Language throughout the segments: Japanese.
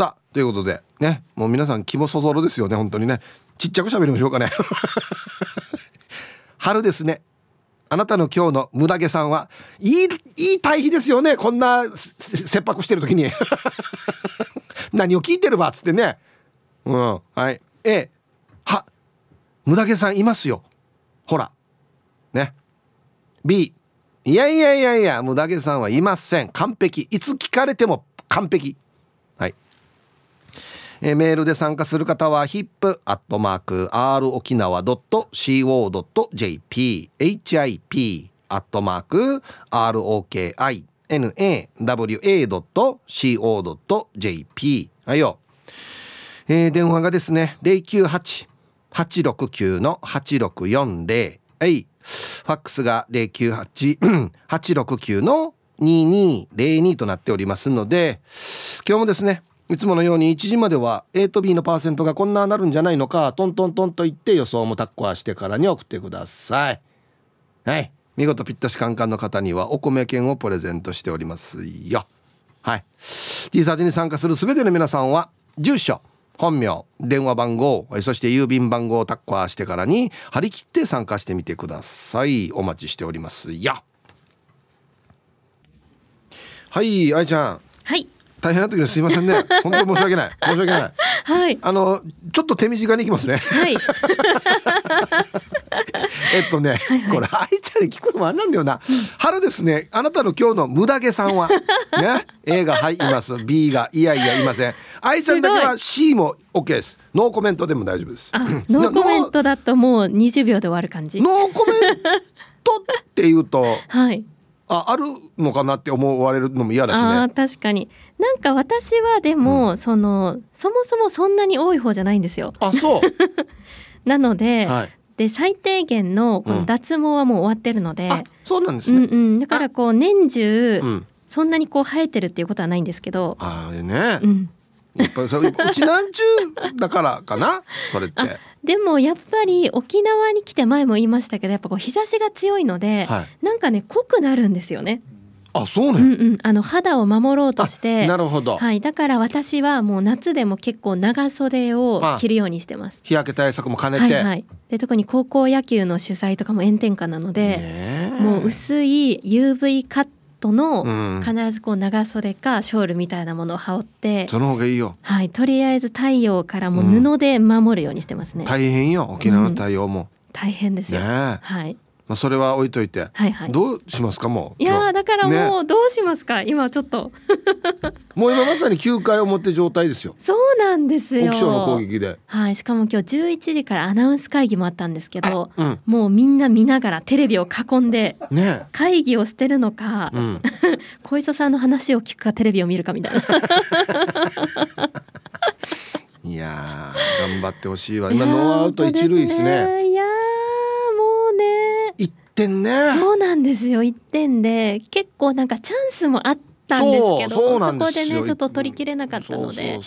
さあということでねもう皆さん気もそぞろですよね本当にね。ちっちゃく喋りましょうかね。春ですね。あなたの今日の無駄毛さんはいいいい対比ですよねこんな切迫してる時に。何を聞いてるばっつってね。うんはい。A は無駄毛さんいますよ。ほら。ね。B いやいやいやいや無駄毛さんはいません。完璧。いつ聞かれても完璧。えー、メールで参加する方は hip.r 沖縄 .co.jp hip アットマーク ROKINAWA.co.jp はいよ、えー、電話がですね098-869の8640はい。ファックスが098-869の2202となっておりますので今日もですねいつものように1時までは A と B のパーセントがこんななるんじゃないのかトントントンと言って予想もタッコアしてからに送ってください。はい。見事ぴったしカンカンの方にはお米券をプレゼントしておりますよ。はい。T サージに参加する全ての皆さんは住所本名電話番号そして郵便番号をタッコアしてからに張り切って参加してみてください。お待ちしておりますよ。はい愛ちゃん。はい。大変な時にすいませんね。本当申し訳ない。申し訳ない。はい。あのちょっと手短にいきますね。はい。えっとね、はいはい、これ愛ちゃんに聞くのもあれなんだよな、うん、春ですね。あなたの今日の無駄毛さんは。ね。A がはいいます。B がいやいやいません。愛ちゃんだけは C も OK です。ノーコメントでも大丈夫です。ノーコメントだともう20秒で終わる感じ。ノーコメントっていうとはい。ああるのかなって思われるのも嫌だしね。あ確かになんか私はでも、うん、そのそもそもそんなに多い方じゃないんですよ。あそう。なので、はい、で最低限のこの脱毛はもう終わってるので、うん、そうなんですね、うんうん、だからこう年中、そんなにこう生えてるっていうことはないんですけど。あれね、うん、やっぱそれうちなんちゅうだからかな？それって。でもやっぱり沖縄に来て前も言いましたけどやっぱこう日差しが強いので、はい、なんかね濃くなるんですよね。あそうね、うんうん、あの肌を守ろうとしてなるほど、はい、だから私はもう夏でも結構長袖を着るようにしてます、日焼け対策も兼ねて、はいはい、で特に高校野球の主催とかも炎天下なのでもう薄い UV カットの必ずこう長袖かショールみたいなものを羽織って、その方がいいよ。はい。とりあえず太陽からも布で守るようにしてますね、大変よ。沖縄の太陽も、大変ですよ、はいまあ、それは置いといて、はいはい、どうしますかもういやだからもうどうしますか、ね、今ちょっと。もう今まさに休会を持って状態ですよ。そうなんですよ。の攻撃で。はいしかも今日11時からアナウンス会議もあったんですけど、うん、もうみんな見ながらテレビを囲んで会議をしてるのか、ね、小磯さんの話を聞くかテレビを見るかみたいな。いや頑張ってほしいわ。今ノーアウト一塁ですね。いや点ね。そうなんですよ。1点で結構なんかチャンスもあったんですけどそこでねちょっと取りきれなかったので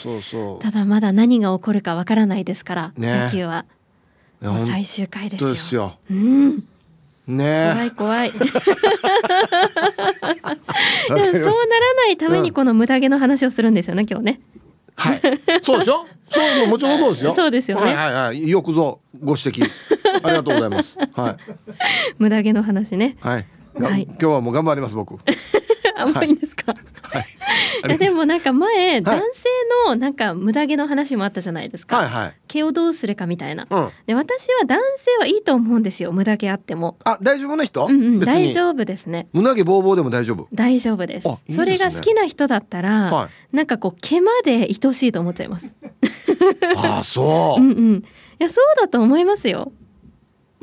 ただまだ何が起こるかわからないですから、ね、野球は。もう最終回ですよ。すよ。うん。ね。怖い怖い。そうならないためにこの無駄毛の話をするんですよね今日ね。はい、そうですよ。そうもちろんそうですよ。そうですよね。はいはいはい、よくぞご指摘ありがとうございます。はい。無駄毛の話ね。はい。はい、今日はもう頑張ります僕。あ、もういいですか？はい。いやでもなんか前、男性のなんか無駄毛の話もあったじゃないですか。はいはい。毛をどうするかみたいな。うん、で私は男性はいいと思うんですよ無駄毛あっても。あ大丈夫な人？うんうん、大丈夫ですね。胸毛ボーボーでも大丈夫？大丈夫ですね、それが好きな人だったら、はい、なんかこう毛まで愛しいと思っちゃいます。あそう。うんうん。いやそうだと思いますよ。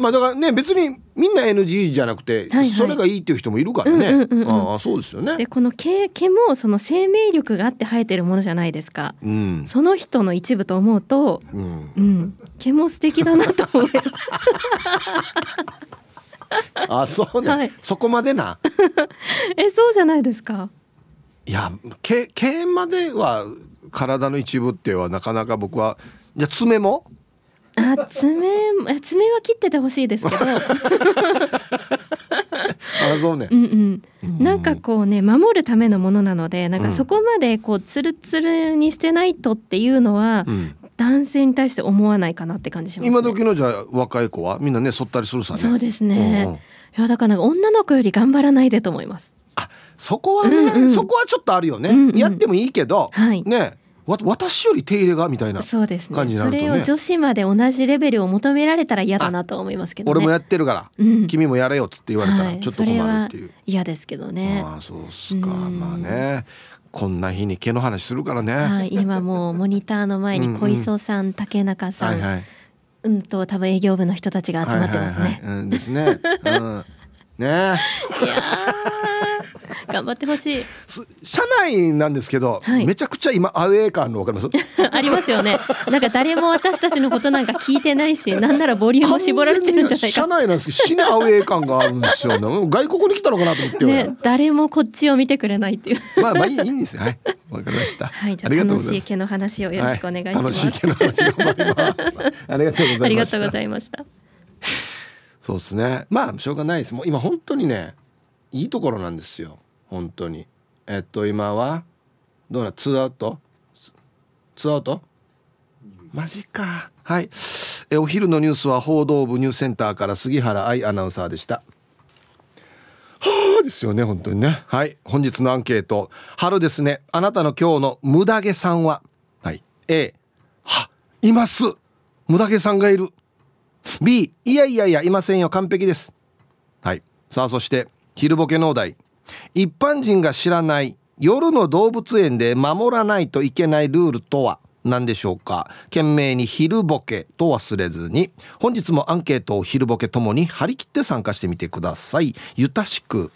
まあだからね別にみんな NG じゃなくて、はいはい、それがいいっていう人もいるからね。うんうんうん、ああそうですよね。でこの毛毛もその生命力があって生えてるものじゃないですか。うん、その人の一部と思うと、うん、うん、毛も素敵だなと思います。あそうね、はい、そこまでな。えそうじゃないですか。いや毛毛までは体の一部ってはなかなか僕はじゃ爪もあ爪 爪は切っててほしいですけど。あそうね、うんうん、なんかこうね守るためのものなのでなんかそこまでこうツルツルにしてないとっていうのは、うん、男性に対して思わないかなって感じします、ね、今時のじゃあ若い子はみんなねそったりするさね。そうですね、うんうん、いやだから女の子より頑張らないでと思います。あそこはね、うんうん、そこはちょっとあるよね、うんうん、やってもいいけど、はい、ねわ私より手入れがみたいな感じになると、ね、それを女子まで同じレベルを求められたら嫌だなと思いますけど、ね、俺もやってるから、うん、君もやれよっつって言われたらちょっと困るっていう、はい、嫌ですけどね。ああそうっすか、まあね。こんな日に毛の話するからね、はい、今もうモニターの前に小磯さん、うんうん、竹中さん、はいはい、うんと多分営業部の人たちが集まってますね、はいはいはい、うんですね、うんね。いや頑張ってほしい。社内なんですけど、はい、めちゃくちゃ今アウェー感のわかります？ありますよね。なんか誰も私たちのことなんか聞いてないしなんならボリューム絞られてるんじゃないか。社内なんですけど死にアウェー感があるんですよね。外国に来たのかなと思って。ね誰もこっちを見てくれないっていう。まあまあいいいいんですよ。はい。わかりました。はいじゃあ楽しい毛の話をよろしくお願いします、はい、楽しい毛の話頑張ります。ありがとうございましたそうですね。まあしょうがないです。もう今本当にねいいところなんですよ。本当に。えっと今はどうなツーアウト？ツーアウト？マジか。はい。えお昼のニュースは報道部ニュースセンターから杉原愛アナウンサーでした。はあですよね本当にね。はい。本日のアンケート。春ですね。あなたの今日の無駄毛さんは？はい。A はいます。無駄毛さんがいる。B いやいやいやいませんよ完璧です。はい。さあそして昼ボケ農大一般人が知らない夜の動物園で守らないといけないルールとは何でしょうか？懸命に昼ボケと忘れずに。本日もアンケートを昼ボケともに張り切って参加してみてください。ゆたしく。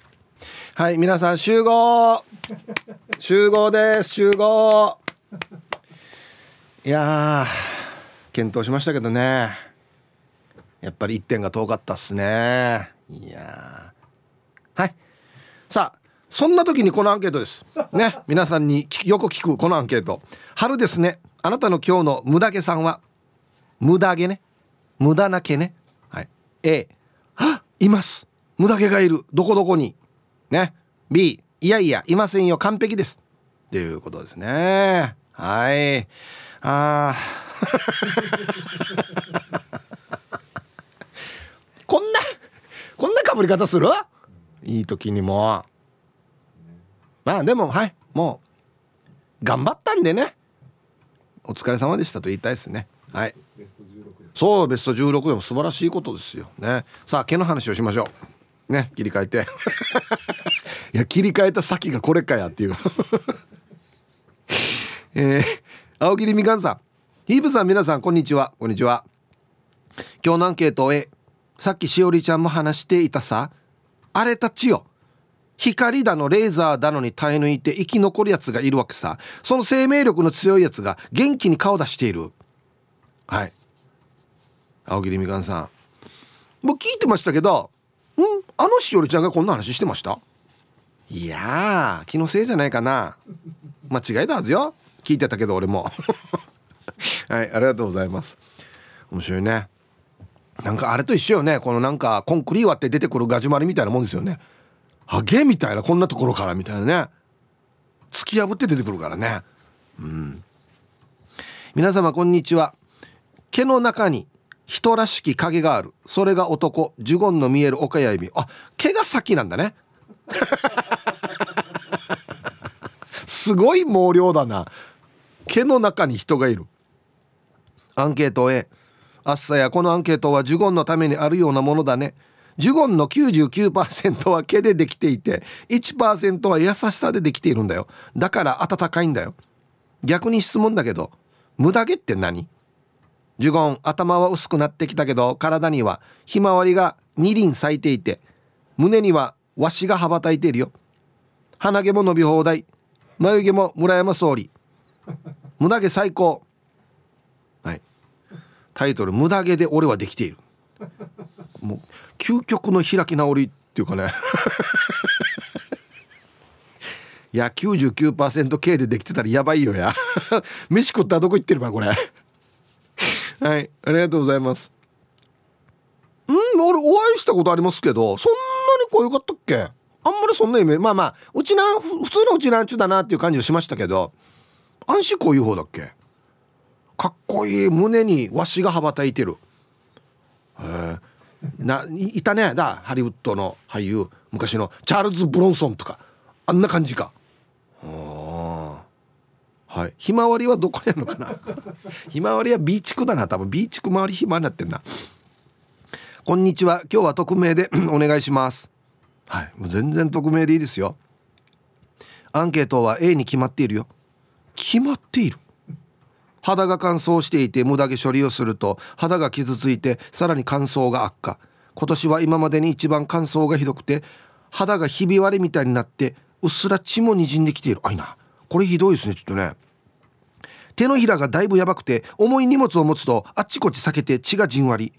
はい皆さん集合。集合です。集合。いや検討しましたけどね。やっぱり1点が遠かったっすね。いやはい。さあそんな時にこのアンケートです。ね。皆さんによく聞くこのアンケート。春ですね。あなたの今日の無駄毛さんは無駄毛ね。無駄な毛ね。はい。A はいます。無駄毛がいる。どこどこに。ね。B いやいやいませんよ。完璧です。っていうことですね。はい。あ こんなこんなかぶり方する？いい時にも。まあでもはいもう頑張ったんでね。お疲れ様でしたと言いたいですね。はい。そうベスト16でも素晴らしいことですよ。ね。さあ毛の話をしましょう。ね切り替えて。いや切り替えた先がこれかやっていう。えー、青桐みかんさん。ヒープさん皆さんこんにちは。こんにちは。今日のアンケートへさっきしおりちゃんも話していたさ。あれたちよ。光だのレーザーだのに耐え抜いて生き残るやつがいるわけさ。その生命力の強いやつが元気に顔出している。はい。青桐みかんさん。もう聞いてましたけどん？あのしおりちゃんがこんな話してました？いや気のせいじゃないかな。間違いだはずよ。聞いてたけど俺も。はいありがとうございます。面白いね。なんかあれと一緒よね。このなんかコンクリー割って出てくるガジュマリみたいなもんですよね。ハゲみたいなこんなところからみたいなね。突き破って出てくるからね。うん。皆様こんにちは。毛の中に人らしき影がある。それが男ジュゴンの見える岡や指。あ毛が先なんだね。すごい毛量だな。毛の中に人がいる。アンケート A あっさやこのアンケートはジュゴンのためにあるようなものだね。ジュゴンの99%は毛でできていて1%は優しさでできているんだよ。だから温かいんだよ。逆に質問だけど無駄毛って何？ジュゴン頭は薄くなってきたけど体にはひまわりが2輪咲いていて胸にはわしが羽ばたいているよ。鼻毛も伸び放題。眉毛も村山総理。無駄毛最高。タイトル「無駄毛で俺はできている」もう究極の開き直りっていうかね。いや 99%K でできてたらやばいよや。飯食ったらどこ行ってるばこれ。はいありがとうございます。うん俺お会いしたことありますけどそんなにこよかったっけ？あんまりそんなイメージまあまあうちなん普通のうちなんちゅうだなっていう感じがしましたけど安心こういう方だっけ？かっこいい胸にわしが羽ばたいてる。へえないたね。だハリウッドの俳優。昔のチャールズ・ブロンソンとか。あんな感じか。はい。ひまわりはどこにあるのかな。ひまわりはビーチ区だな多分。ビーチ区周りひまになってんな。こんにちは。今日は匿名で お願いします。はい。もう全然匿名でいいですよ。アンケートは A に決まっているよ。決まっている。肌が乾燥していて無駄毛処理をすると肌が傷ついてさらに乾燥が悪化。今年は今までに一番乾燥がひどくて肌がひび割れみたいになってうっすら血もにじんできている。あいな。これひどいですねちょっとね。手のひらがだいぶやばくて重い荷物を持つとあっちこっち避けて血がじんわり。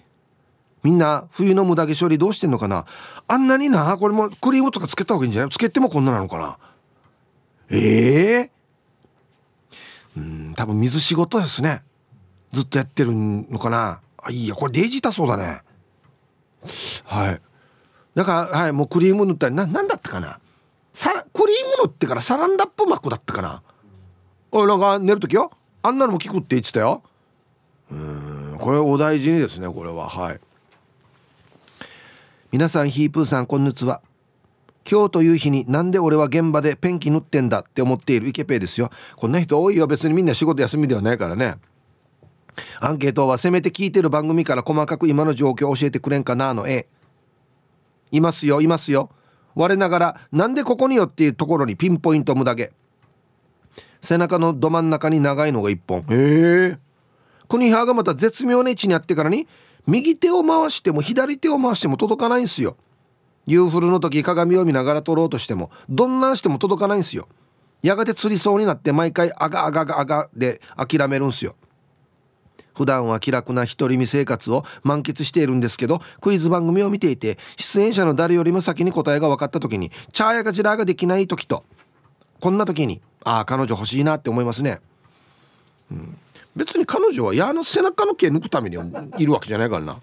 みんな冬の無駄毛処理どうしてんのかな。あんなになこれもクリームとかつけた方がいいんじゃない？つけてもこんななのかな。ええー、うん多分水仕事ですね。ずっとやってるのかな。あいいやこれデイジーたそうだね。はい。だからはいもうクリーム塗ったりな何だったかな。さクリーム塗ってからサランラップ膜だったかな。おいなんか寝る時よ。あんなのも効くって言ってたよ。うんこれお大事にですねこれは。はい。皆さんヒープーさんこんにちは。今日という日になんで俺は現場でペンキ塗ってんだって思っているイケペイですよ。こんな人多いよ。別にみんな仕事休みではないからね。アンケートはせめて聞いてる番組から細かく今の状況を教えてくれんかなの。A いますよいますよ。我ながらなんでここによっていうところにピンポイント無駄毛背中のど真ん中に長いのが1本。へえ。国派がまた絶妙な位置にあってからに右手を回しても左手を回しても届かないんすよ夕フルの時鏡を見ながら撮ろうとしてもどんなんしても届かないんすよ。やがて釣りそうになって毎回あがあがあがあがで諦めるんすよ。普段は気楽な独り身生活を満喫しているんですけどクイズ番組を見ていて出演者の誰よりも先に答えが分かった時にチャーやガジラーができない時とこんな時にああ彼女欲しいなって思いますね、うん、別に彼女は矢の背中の毛抜くためにいるわけじゃないからな。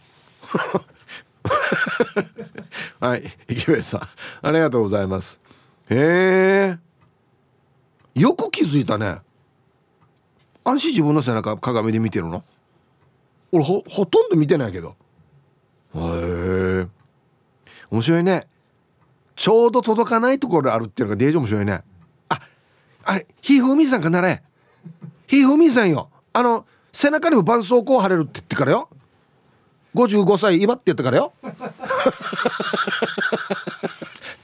はい池上さんありがとうございます。へえよく気づいたね。安心自分の背中鏡で見てるの？俺ほほとんど見てないけど。へえ面白いね。ちょうど届かないところあるっていうのがデージ面白いね。ああれひふみさんかなれ。ひふみさんよ。あの背中にも絆創膏貼れるって言ってからよ。55歳祝って言ったからよ。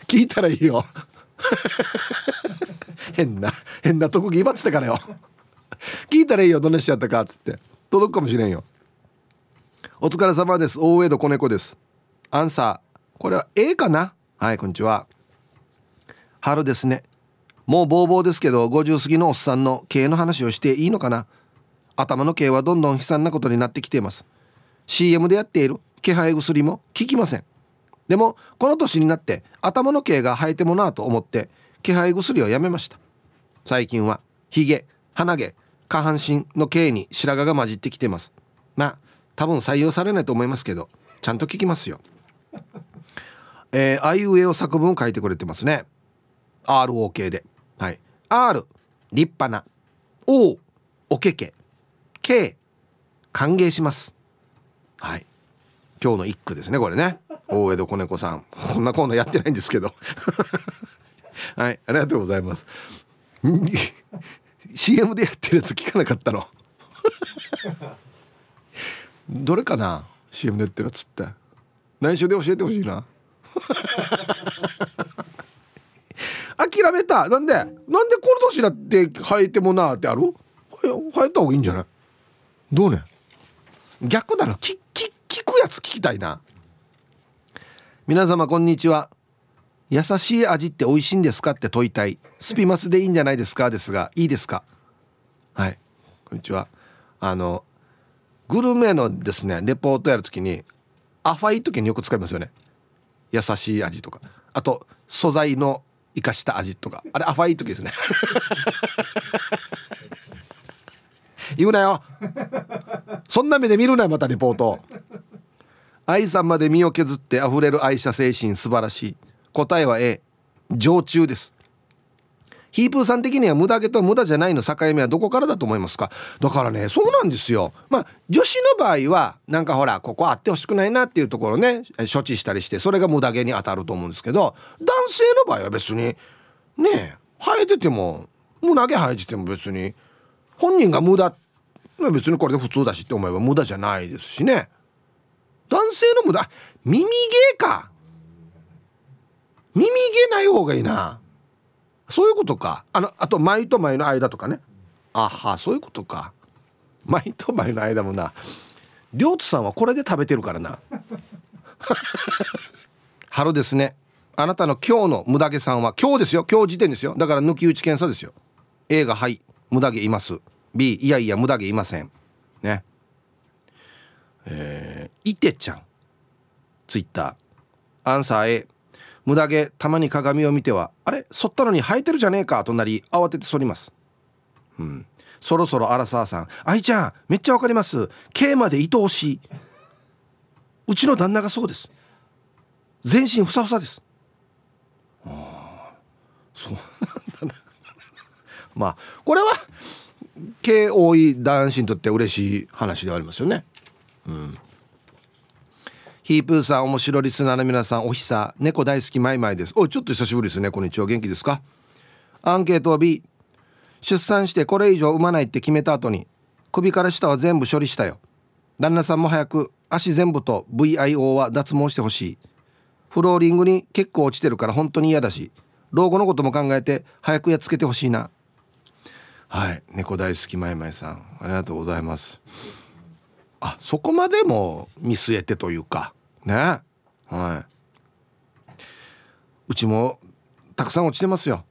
聞いたらいいよ。変な変な特技祝ってたからよ。聞いたらいいよどんなしちゃったかっつって。届くかもしれんよ。お疲れ様です。大江戸子猫です。アンサー。これは A かな？はいこんにちは。春ですね。もうボーボーですけど50過ぎのおっさんの経営の話をしていいのかな？頭の毛はどんどん悲惨なことになってきています。CM でやっている気配薬も効きません。でもこの年になって頭の毛が生えてもなと思って気配薬をやめました。最近はヒゲ鼻毛下半身の毛に白髪が混じってきてます。まあ多分採用されないと思いますけどちゃんと聞きますよ。えー、あいうえお作文書いてくれてますね。ROK で。はい。R 立派な。O おけけ。K 歓迎します。はい。今日の一句ですねこれね。大江戸子猫さん。こんなコーナーやってないんですけど。はいありがとうございます。CM でやってるやつ聞かなかったの。どれかな CM でやってるやつって。内緒で教えてほしいな。諦めた。なんでなんでこの年になって生えてもなってある？生えた方がいいんじゃない？どうね？逆だな。きき聞くやつ聞きたいな。皆様こんにちは。優しい味って美味しいんですかって問いたい。スピマスでいいんじゃないですかですがいいですか？はい。こんにちは。あのグルメのですねレポートやるときにアファイ時によく使いますよね。優しい味とか。あと素材の生かした味とか。あれアファイ時ですね。言うなよ。そんな目で見るなよまたレポート。愛さんまで身を削って溢れる愛車精神素晴らしい。答えは A 常駐です。ヒープーさん的には無駄毛と無駄じゃないの境目はどこからだと思いますか？だからねそうなんですよ。まあ女子の場合はなんかほらここあってほしくないなっていうところね処置したりしてそれが無駄毛に当たると思うんですけど男性の場合は別にね生えてても無駄毛生えてても別に本人が無駄別にこれで普通だしって思えば無駄じゃないですしね。男性の無駄。耳毛か。耳毛ない方がいいな。そういうことか。あのあと眉と眉の間とかね。あはそういうことか。眉と眉の間もな。両津さんはこれで食べてるからな。春ですね。あなたの今日の無駄毛さんは今日ですよ。今日時点ですよ。だから抜き打ち検査ですよ。A がはい。無駄毛います。B いやいや無駄毛いません。ね。えー、いてちゃん。ツイッター。アンサー A 無駄毛たまに鏡を見てはあれ？剃ったのに生えてるじゃねえか。となり慌てて剃ります。うん。そろそろアラサーさん。愛ちゃんめっちゃわかります。K まで愛おしい。うちの旦那がそうです。全身ふさふさです。ああそうなんだな。まあこれは毛多い男子にとって嬉しい話ではありますよね。うん。ヒープーさん面白リスナーの皆さんおひさ猫大好きマイマイです。おちょっと久しぶりですね。こんにちは。元気ですか？アンケートは B 出産してこれ以上産まないって決めた後に首から下は全部処理したよ。旦那さんも早く足全部と VIO は脱毛してほしい。フローリングに結構落ちてるから本当に嫌だし老後のことも考えて早くやっつけてほしいな。はい。猫大好きまいまいさんありがとうございます。あそこまでも見据えてというかね。はい。うちもたくさん落ちてますよ。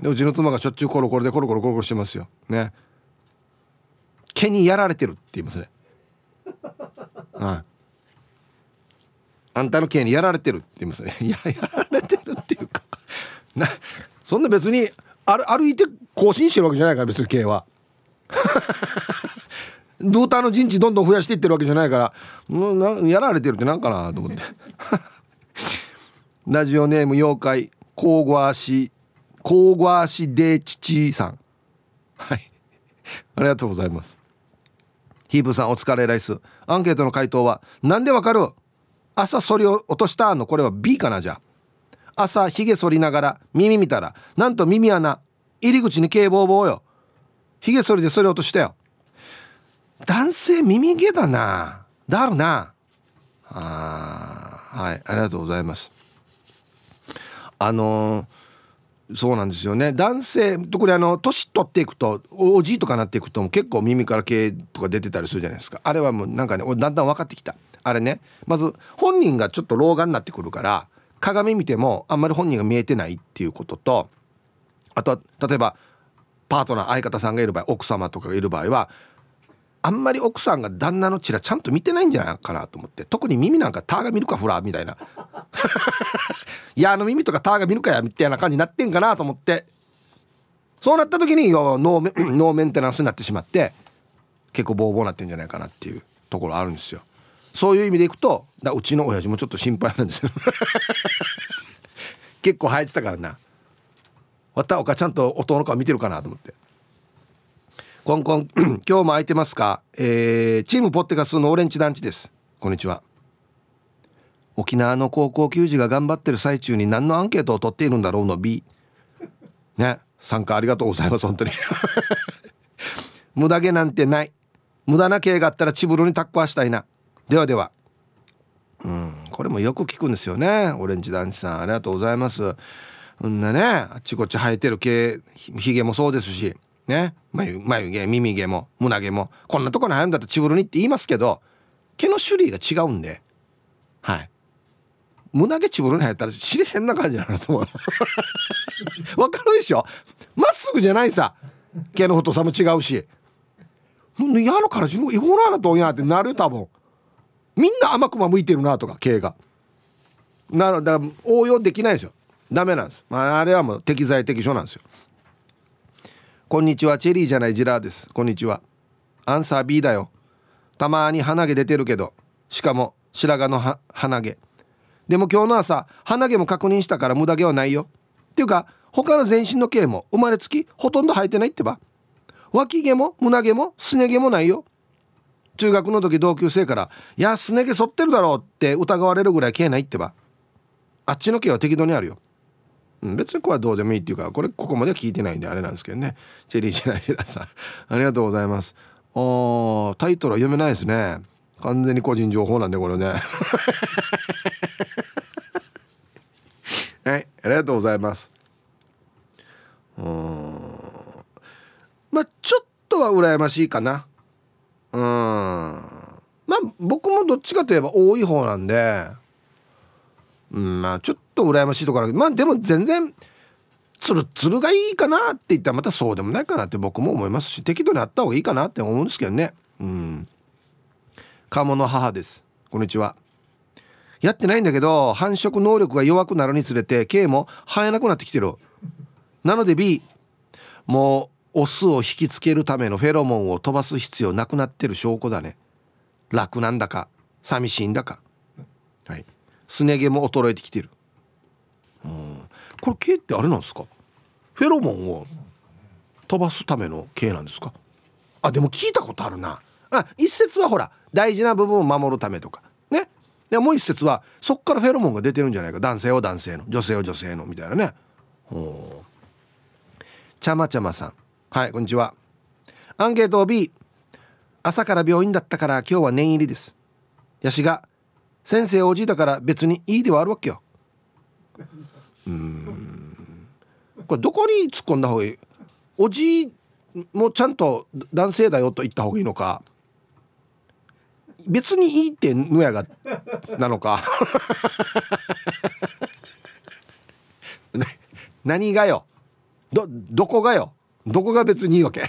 でうちの妻がしょっちゅうコロコロでコロコロコロコロしてますよ。ね。毛にやられてるって言いますね。はい。あんたの毛にやられてるって言いますね。ややられてるっていうか。なそんな別に歩歩いて更新してるわけじゃないから別に毛は。ドーターの陣地どんどん増やしていってるわけじゃないからなやられてるってなんかなと思って。ラジオネーム妖怪コーゴアシコーゴアシデチチさん。はい。ありがとうございます。ヒープさんお疲れライスアンケートの回答はなんでわかる？朝そりを落としたの？これは B かなじゃ朝ひげ剃りながら耳見たらなんと耳穴入り口に警棒棒よ。ひげ剃りでそり落としたよ。男性耳毛だな。だるな。あはいありがとうございます。あのー、そうなんですよね。男性特にあの年取っていくとおじいとかなっていくと結構耳から毛とか出てたりするじゃないですか。あれはもうなんかねだんだん分かってきた。あれね。まず本人がちょっと老眼になってくるから鏡見てもあんまり本人が見えてないっていうこととあとは例えばパートナー相方さんがいる場合奥様とかがいる場合はあんまり奥さんが旦那のチラちゃんと見てないんじゃないかなと思って特に耳なんかターが見るかフラみたいな。いやあの耳とかターが見るかやみたいな感じになってんかなと思って。そうなった時にノー ノーメンテナンスになってしまって結構ボーボーなってんじゃないかなっていうところあるんですよ。そういう意味でいくとだうちの親父もちょっと心配なんですよ。結構生えてたからな。わたおかちゃんと弟の顔見てるかなと思って。コンコン 今日も空いてますか、えー、チームポッテガスのオレンジ団地です。こんにちは。沖縄の高校球児が頑張ってる最中に何のアンケートを取っているんだろうの？B ね。参加ありがとうございます。本当に。無駄毛なんてない。無駄な毛があったらチブルにタッコはしたいな。ではでは。うんこれもよく聞くんですよね。オレンジ団地さんありがとうございます。うんなねあっちこっち生えてる毛ひげもそうですしね。眉眉毛耳毛も胸毛もこんなとこに入るんだったらチブルにって言いますけど毛の種類が違うんで。はい。胸毛チブルに入ったら 知れへんな感じなのと思う。わかるでしょ？まっすぐじゃないさ。毛の太さも違うし。嫌のから自分違法なのとんやってなる多分。みんな甘くま向いてるなとか毛が。なのだから応用できないですよ。ダメなんです、まあ、あれはもう適材適所なんですよ。こんにちはチェリーじゃないジラーです。こんにちは。アンサー B だよ。たまに鼻毛出てるけど。しかも白髪の鼻毛。でも今日の朝鼻毛も確認したから無駄毛はないよ。っていうか他の全身の毛も生まれつきほとんど生えてないってば。脇毛も胸毛もすね毛もないよ。中学の時同級生から「いやすね毛剃ってるだろ」うって疑われるぐらい毛ないってば。あっちの毛は適度にあるよ、うん、別にこれはどうでもいいっていうかこれここまでは聞いてないんであれなんですけどね。チェリージェナイラさん。ありがとうございます。おタイトルは読めないですね。完全に個人情報なんでこれね。はいありがとうございます。うん。まあちょっとは羨ましいかな。うん。まあ僕もどっちかといえば多い方なんでうんまあちょっと羨ましいところある。まあでも全然ツルツルがいいかなって言ったらまたそうでもないかなって僕も思いますし適度にあった方がいいかなって思うんですけどね。うん。鴨の母です。こんにちは。やってないんだけど繁殖能力が弱くなるにつれて K も生えなくなってきてる。なので B もうオスを引きつけるためのフェロモンを飛ばす必要なくなってる証拠だね。楽なんだか寂しいんだか。はい。すね毛も衰えてきてる。うん。これ毛ってあれなんですか？フェロモンを飛ばすための毛なんですか？あでも聞いたことあるな。あ一説はほら大事な部分を守るためとか。ね。でもう一説はそっからフェロモンが出てるんじゃないか。男性は男性の女性は女性のみたいなね。ほうちゃまちゃまさん。はいこんにちは。アンケート B 朝から病院だったから今日は念入りです。ヤシが先生おじいだから別にいいではあるわけよ。うん。これどこに突っ込んだ方がいい？おじいもちゃんと男性だよと言った方がいいのか？別にいいってのやがなのか？何がよ？どどこがよ？どこが別にいいわけ？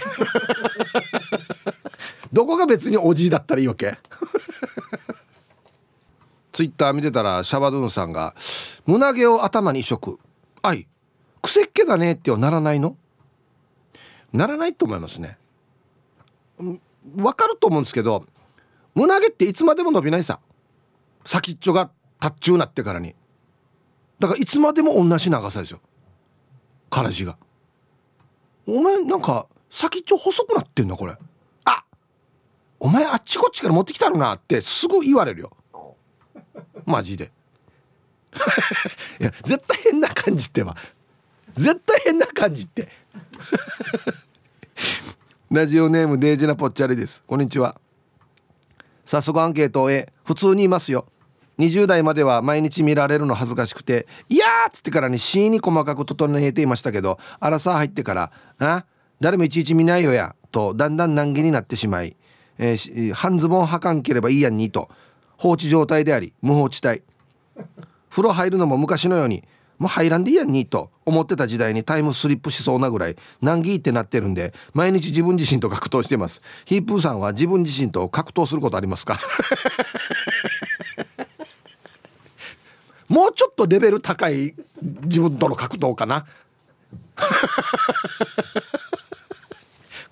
どこが別におじいだったらいいわけ？ツイッター見てたらシャバドゥンさんが「胸毛を頭に移植あい癖っ気だね」ってはならないの？ならないと思いますね。わかると思うんですけど胸毛っていつまでも伸びないさ先っちょが達中なってからに。だからいつまでも同じ長さですよ。からじが。お前なんか先っちょ細くなってんのこれ。あお前あっちこっちから持ってきたるなってすぐ言われるよ。マジで。いや絶対変な感じってば。絶対変な感じって。ラジオネームデイジナポッチャリです。こんにちは。早速アンケートを A 普通にいますよ。20代までは毎日見られるの恥ずかしくて「いや!」っつってからに C に細かく整えていましたけどアラサー入ってから「あ誰もいちいち見ないよや」とだんだん難儀になってしまい、えー、半ズボンはかんければいいやんにと放置状態であり無法地帯風呂入るのも昔のようにもう入らんでいいやんにと思ってた時代にタイムスリップしそうなぐらい難儀ってなってるんで毎日自分自身と格闘してますヒープーさんは自分自身と格闘することありますか？もうちょっとレベル高い自分との格闘かな。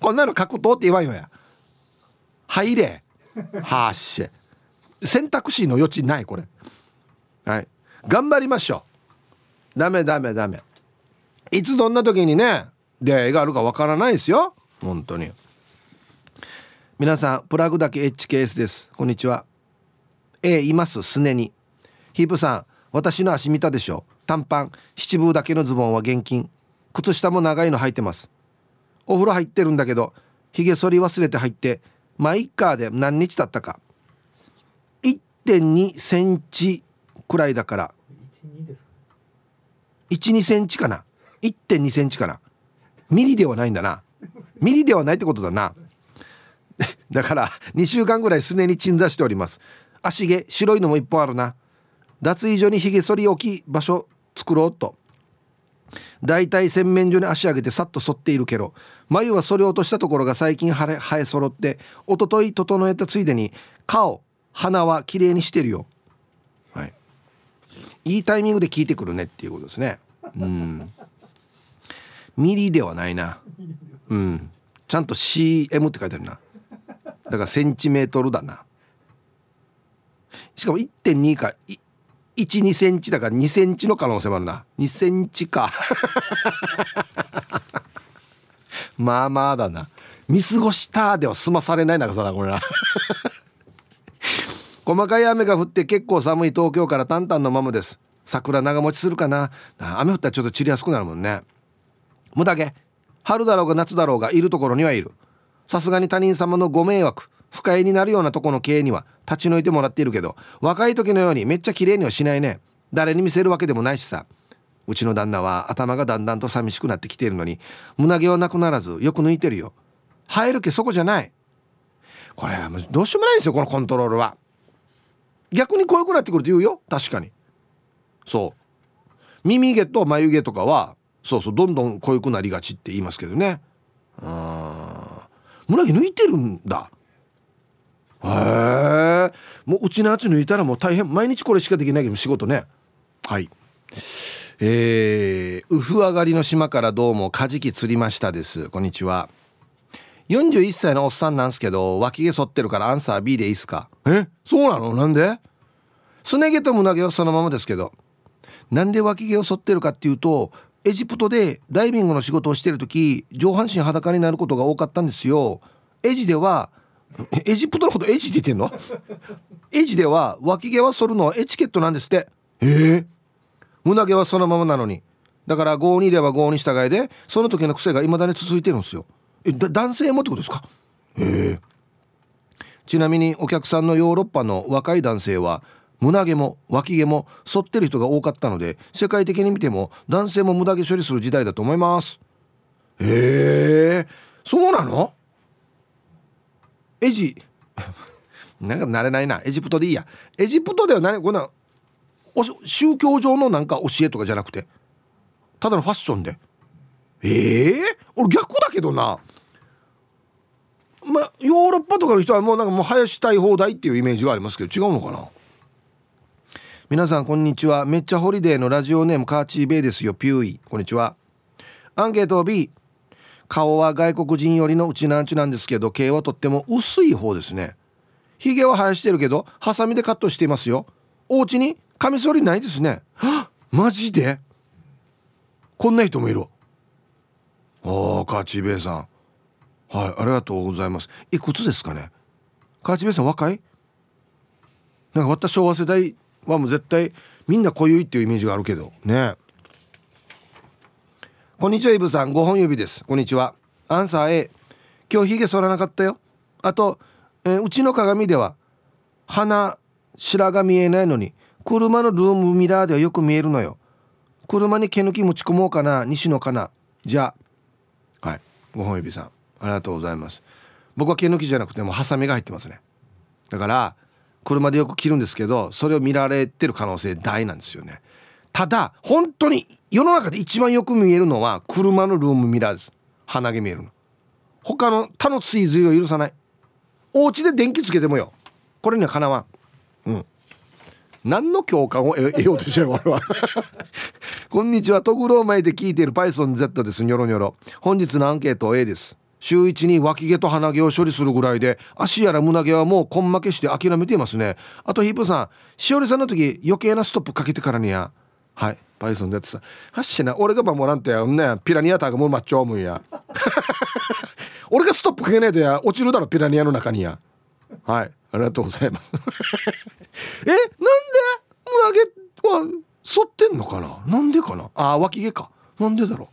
こんなの格闘って言わんよや。入れ。はっし。選択肢の余地ないこれ。はい。頑張りましょう。ダメダメダメ。いつどんな時にね出会いがあるかわからないですよ。本当に。皆さんプラグだけ HKS です。こんにちは。A います。すねに。ヒープさん私の足見たでしょ。短パン七分だけのズボンは現金。靴下も長いの履いてます。お風呂入ってるんだけどひげ剃り忘れて入ってマイカーで何日だったか。1.2センチくらいだから。12センチかな。1.2センチかな。ミリではないんだな。ミリではないってことだな。だから2週間ぐらいすねに鎮座しております。足毛白いのも1本あるな。脱衣所にひげ剃り置き場所作ろうと。だいたい洗面所に足上げてさっと剃っているけど眉は剃り落としたところが最近生え生え揃って一昨日整えたついでに顔鼻は綺麗にしてるよ。い。いタイミングで聞いてくるねっていうことですね。うん。ミリではないな。うん。ちゃんと CM って書いてあるな。だからセンチメートルだな。しかも1.2か12センチだから2センチの可能性もあるな。2センチか。まあまあだな。見過ごしたでは済まされない長さだこれな細かい雨が降って結構寒い東京からタンタンのままです。桜長持ちするかな。雨降ったらちょっと散りやすくなるもんね。無駄毛。春だろうが夏だろうがいるところにはいる。さすがに他人様のご迷惑。不快になるようなとこの経営には立ち退いてもらっているけど若い時のようにめっちゃ綺麗にはしないね。誰に見せるわけでもないしさ。うちの旦那は頭がだんだんと寂しくなってきているのに胸毛はなくならずよく抜いてるよ。生える毛そこじゃない。これはどうしようもないんですよこのコントロールは。逆に濃くなってくると言うよ。確かに。そう。耳毛と眉毛とかはそうそうどんどん濃くなりがちって言いますけどね。あ胸毛抜いてるんだ。へえもううちのあち抜いたらもう大変毎日これしかできないけど仕事ね。はい。えー、ウフ上がりの島からどうもカジキ釣りましたです。こんにちは。41歳のおっさんなんすけど脇毛剃ってるからアンサー B でいいっすか？え？そうなの？なんで？すね毛と胸毛はそのままですけど。なんで脇毛を剃ってるかっていうとエジプトでダイビングの仕事をしてる時上半身裸になることが多かったんですよ。エジではエジプトのことエジって言ってんの？エジでは脇毛は剃るのはエチケットなんですって。ええ胸毛はそのままなのに。だから5にいれば5に従いでその時の癖が未だに続いてるんですよ。えだ男性もってことですか？ええちなみにお客さんのヨーロッパの若い男性は胸毛も脇毛も反ってる人が多かったので世界的に見ても男性も無駄毛処理する時代だと思います。へえそうなの？エジ。なんか慣れないな。エジプトでいいや。エジプトでは何こんな宗教上のなんか教えとかじゃなくて。ただのファッションで。ええー、俺逆だけどな。まあヨーロッパとかの人はもうなんかもう生やしたい放題っていうイメージがありますけど違うのかな？皆さんこんにちは。めっちゃホリデーのラジオネームカーチーベイですよ。ピューイ。こんにちは。アンケート B 顔は外国人寄りのうちなんちなんですけど毛はとっても薄い方ですね。ヒゲは生やしてるけどハサミでカットしていますよ。お家にカミソリないですね。はマジで？こんな人もいるああカチベイさん。はいありがとうございます。いくつですかね？カチベイさん若い？なんか私昭和世代はもう絶対みんな濃ゆいっていうイメージがあるけど。ね。こんにちはイブさん。5本指です。こんにちは。アンサー A 今日ヒゲ剃らなかったよ。あと、えー、うちの鏡では鼻白が見えないのに車のルームミラーではよく見えるのよ。車に毛抜き持ち込もうかな西野かな。じゃあ。はい。5本指さん。ありがとうございます。僕は毛抜きじゃなくてもハサミが入ってますね。だから車でよく着るんですけどそれを見られてる可能性大なんですよね。ただ本当に世の中で一番よく見えるのは車のルームミラーです。鼻毛見えるの。他の他の追随を許さない。お家で電気つけてもよ。これにはかなわん。うん。何の共感を得ようとしてる俺は。こんにちは。トグロを巻いて聞いている PythonZ です。ニョロニョロ。本日のアンケート A です。週一に脇毛と鼻毛を処理するぐらいで足やら胸毛はもう根負けして諦めていますね。あとヒップさん。しおりさんの時余計なストップかけてからにやはい。パイソンでやってさ。はっしな俺が守らんとやんねピラニアターがもうマッチョームんや。俺がストップかけないとや。落ちるだろピラニアの中にや。はい。ありがとうございます。え？なんで？胸毛は反ってんのかな？なんでかな？あ脇毛か。なんでだろ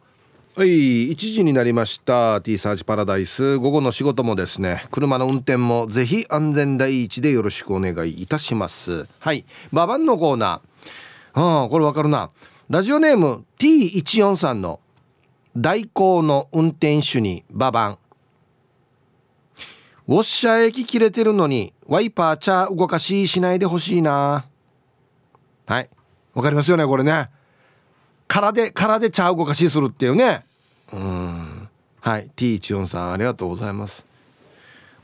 う？はい。1時になりました。T サージパラダイス。午後の仕事もですね。車の運転もぜひ安全第一でよろしくお願いいたします。はい。ババンのコーナー。ああこれわかるな。ラジオネーム T14 さんの代行の運転手にババン。ウォッシャー液切れてるのにワイパー茶動かししないでほしいな。はい。わかりますよねこれね。空で空で茶動かしするっていうね。うん。はい。T14 さんありがとうございます。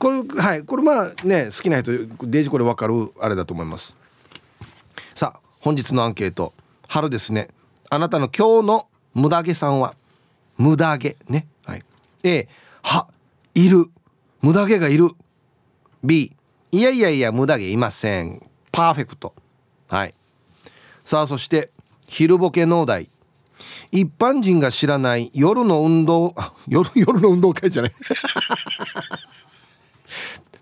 これはい。これまあね好きな人デージこれ分かるあれだと思います。さあ本日のアンケート。春ですね。あなたの今日の無駄毛さんは？無駄毛ね。はい。A はいる。無駄毛がいる。B いやいやいや無駄毛いません。パーフェクト。はい。さあそして昼ボケ農大一般人が知らない夜の運動夜夜の運動会じゃない。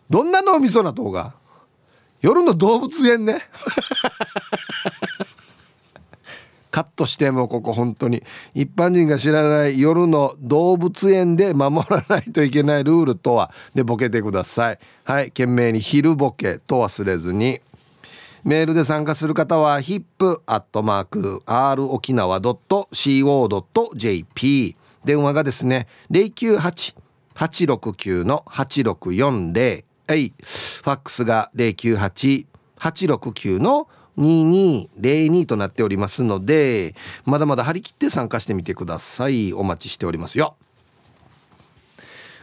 どんな脳みそなとが夜の動物園ね。カットしてもここ本当に。一般人が知らない夜の動物園で守らないといけないルールとは。でボケてください。はい。懸命に昼ボケと忘れずに。メールで参加する方は hip.r 沖縄 .co.jp 電話がですね098-869の8640はい。ファックスが098-869の2202となっておりますのでまだまだ張り切って参加してみてください。お待ちしておりますよ。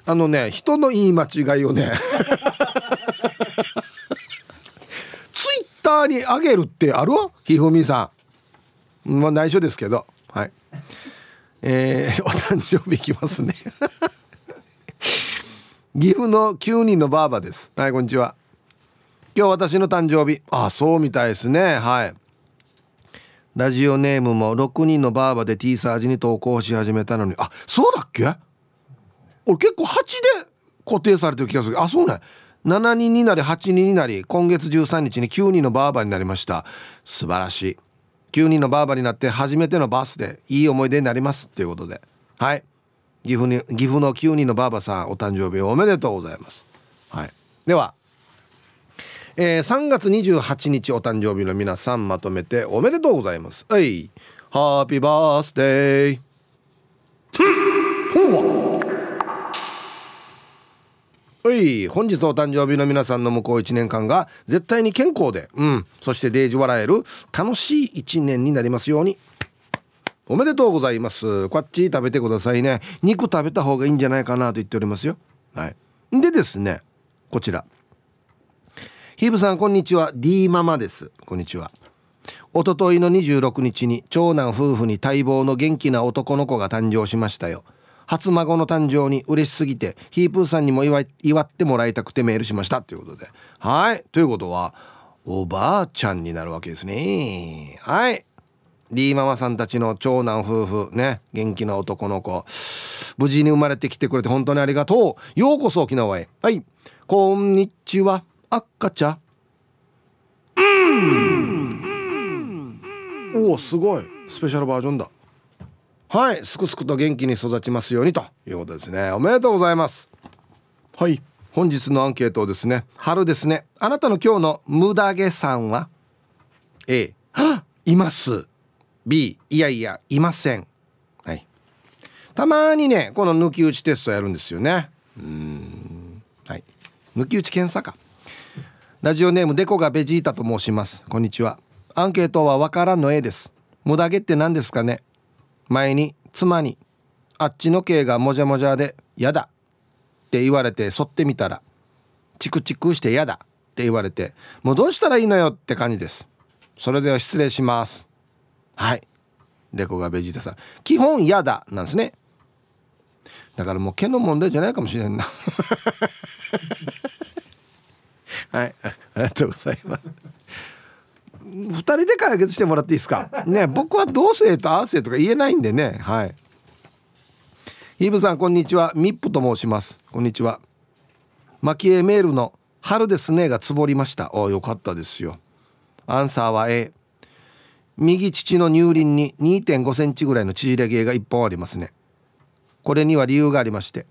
あのね人の言い間違いをね ターにあげるってある？ひふみさん。まあ内緒ですけど。はい。えー、お誕生日いきますね。岐阜の9人のばあばです。はいこんにちは今日私の誕生日。あそうみたいですね。はい。ラジオネームも6人のバーバで T サージに投稿し始めたのに。あそうだっけ？俺結構8で固定されてる気がするあそうね7人になり8人になり今月13日に9人のバーバになりました。素晴らしい。9人のバーバになって初めてのバスでいい思い出になりますっていうことで。はい。岐阜に岐阜の9人のバーバさんお誕生日おめでとうございます。はい。ではえー、3月28日お誕生日の皆さんまとめておめでとうございます。はい。ハッピーバースデーほはい。本日お誕生日の皆さんの向こう1年間が絶対に健康でうん。そしてデージ笑える楽しい1年になりますように。おめでとうございます。こっち食べてくださいね。肉食べた方がいいんじゃないかなと言っておりますよ。はい。でですねこちら。ヒブさんこんにちは。D ママです。こんにちは。おとといの26日に長男夫婦に待望の元気な男の子が誕生しましたよ。初孫の誕生に嬉しすぎてヒープーさんにも祝祝ってもらいたくてメールしました。ということで。はい。ということはおばあちゃんになるわけですね。はい。D ママさんたちの長男夫婦ね元気な男の子。無事に生まれてきてくれて本当にありがとう。ようこそ沖縄へ。はい。こんにちは。赤ちゃん。うん。おおすごい。スペシャルバージョンだ。はいすくすくと元気に育ちますようにということですね。おめでとうございます。はい本日のアンケートですね春ですね。あなたの今日の無駄毛さんは？A います。B いやいやいません。はい。たまにねこの抜き打ちテストやるんですよね。うん。はい。抜き打ち検査かラジオネームデコがベジータと申します。こんにちは。アンケートはわからんの A です。無駄毛って何ですかね。前に妻に「あっちの毛がもじゃもじゃでやだ」って言われて剃ってみたら「チクチクしてやだ」って言われて「もうどうしたらいいのよ」って感じです。それでは失礼します。はい。レコがベジータさん。基本やだなんですね。だからもう毛の問題じゃないかもしれんな。はい。ありがとうございます。2人で解決してもらっていいですか？ね僕は同性と合わせとか言えないんでね。はい。ヒーブさんこんにちは。ミップと申します。こんにちは。蒔絵メールの春ですねがつぼりました。およかったですよ。アンサーは A 右乳の乳輪に2.5センチぐらいの縮れ毛が1本ありますね。これには理由がありまして。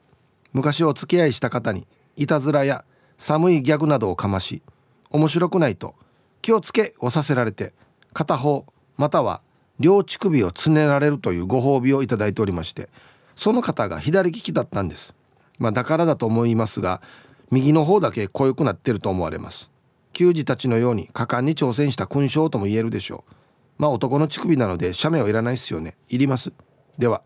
昔お付き合いした方にいたずらや寒いギャグなどをかまし面白くないと気をつけをさせられて片方または両乳首をつねられるというご褒美をいただいておりましてその方が左利きだったんです。まあ、だからだと思いますが右の方だけ濃ゆくなってると思われます。球児たちのように果敢に挑戦した勲章とも言えるでしょう。まあ男の乳首なので写メはいらないですよね。いります。では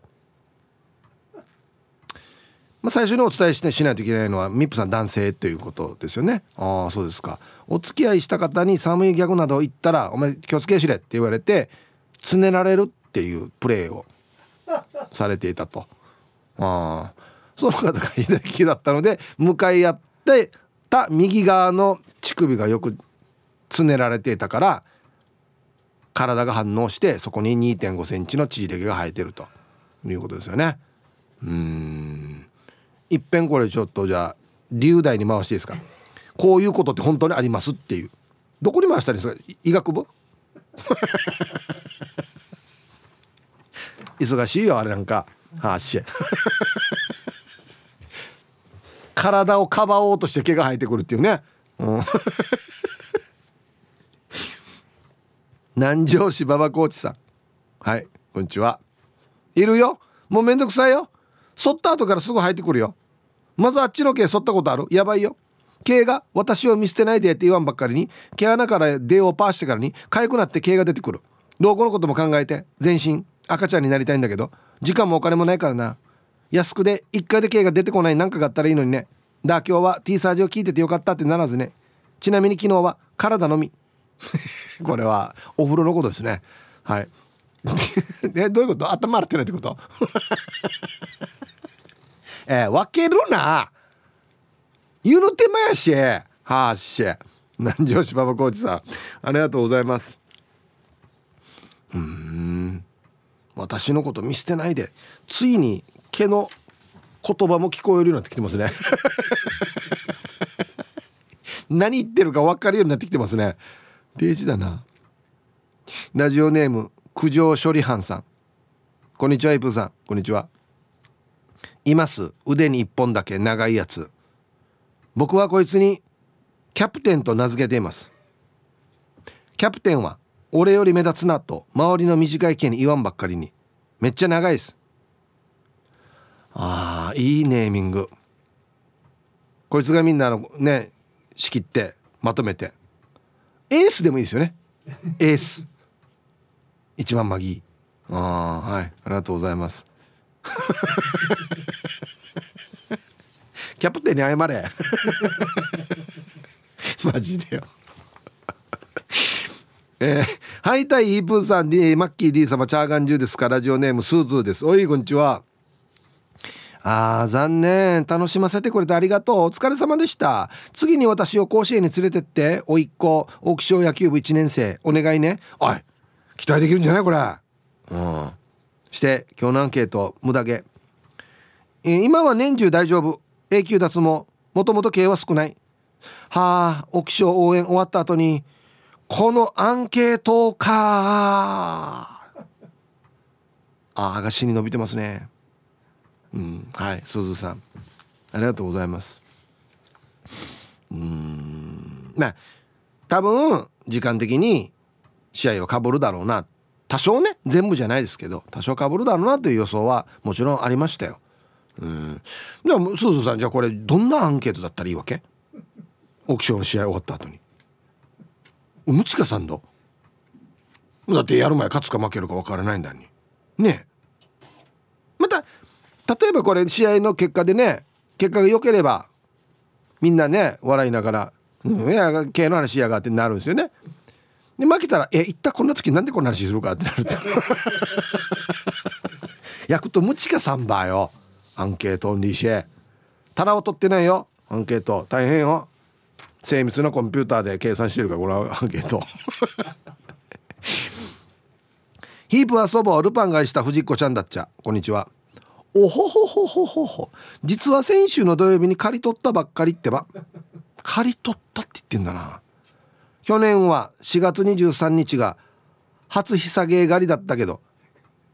まあ、最初にお伝えしてしないといけないのはミップさん男性ということですよね。ああそうですか。お付き合いした方に寒いギャグなど言ったら「お前気をつけしれ」って言われてつねられるっていうプレーをされていたと。あその方が左利きだったので向かい合ってた右側の乳首がよくつねられていたから体が反応してそこに2 5センチの血入れ毛が生えてるということですよね。うん。いっぺんこれちょっとじゃあ流大に回していいですか？こういうことって本当にありますっていう。どこに回したらいいですか？医学部？忙しいよあれなんか。はあし 体をかばおうとして毛が生えてくるっていうね、うん、南城市馬場コーチさん。はいこんにちは。いるよ。もうめんどくさいよ。剃った後からすぐ生えてくるよ。まずあっちの毛剃ったことある？やばいよ。毛が私を見捨てないでって言わんばっかりに毛穴から出をパーしてからに痒くなって毛が出てくる。老後のことも考えて全身赤ちゃんになりたいんだけど時間もお金もないからな。安くで1回で毛が出てこないなんかがあったらいいのにね。だ今日は T サージを聞いててよかったってならずね。ちなみに昨日は体のみ。これはお風呂のことですね。はい。えどういうこと？頭洗ってないってこと？えー、分けるな。言うの手間やし。はあし。南城市馬場コーチさん。ありがとうございます。うん。私のこと見捨てないで。ついに毛の言葉も聞こえるようになってきてますね。何言ってるか分かるようになってきてますね。デージだな。ラジオネーム苦情処理班さん。こんにちはイプさん。こんにちは。います。腕に一本だけ長いやつ。僕はこいつにキャプテンと名付けています。キャプテンは俺より目立つなと周りの短い毛に言わんばっかりに。めっちゃ長いです。あーいいネーミング。こいつがみんなのね仕切ってまとめて。エースでもいいですよね。エース。一番マギー。ああはい。ありがとうございます。キャプテンに謝れ。マジでよ。えー、はいたいイープンさんにマッキー D 様チャーガンジュですか？ラジオネームスーズーです。おいこんにちは。あー残念。楽しませてくれてありがとう。お疲れ様でした。次に私を甲子園に連れてっておいっ子大木小野球部1年生。お願いね。おい期待できるんじゃない？これ。うん。して今日のアンケート無駄毛、えー、今は年中大丈夫。永久脱毛。もともと毛は少ない。はあ沖小応援終わった後にこのアンケートか。ああがしに伸びてますね。うんはいすさん。ありがとうございます。うんまあ多分時間的に試合はかぶるだろうな。多少ね全部じゃないですけど多少かぶるだろうなという予想はもちろんありましたよ。うん。でもすずさんじゃあこれどんなアンケートだったらいいわけ？オークションの試合終わった後に。ムチカさんの？だってやる前勝つか負けるか分からないんだに。ねまた例えばこれ試合の結果でね結果が良ければみんなね笑いながら「うん、いや経の話やが」ってなるんですよね。で負けたら「え一旦こんな時なんでこんな話するか?」ってなるって 役とムチカさんばよ。アンケートオンリーシェタラを取ってないよ。アンケート。大変よ。精密なコンピューターで計算してるからこのアンケート。ヒープは祖母ルパンがした藤子ちゃんだっちゃ。こんにちは。おほほほほほほ。実は先週の土曜日に借り取ったばっかりってば。借り取ったって言ってんだな去年は4月23日が初ひさげ狩りだったけど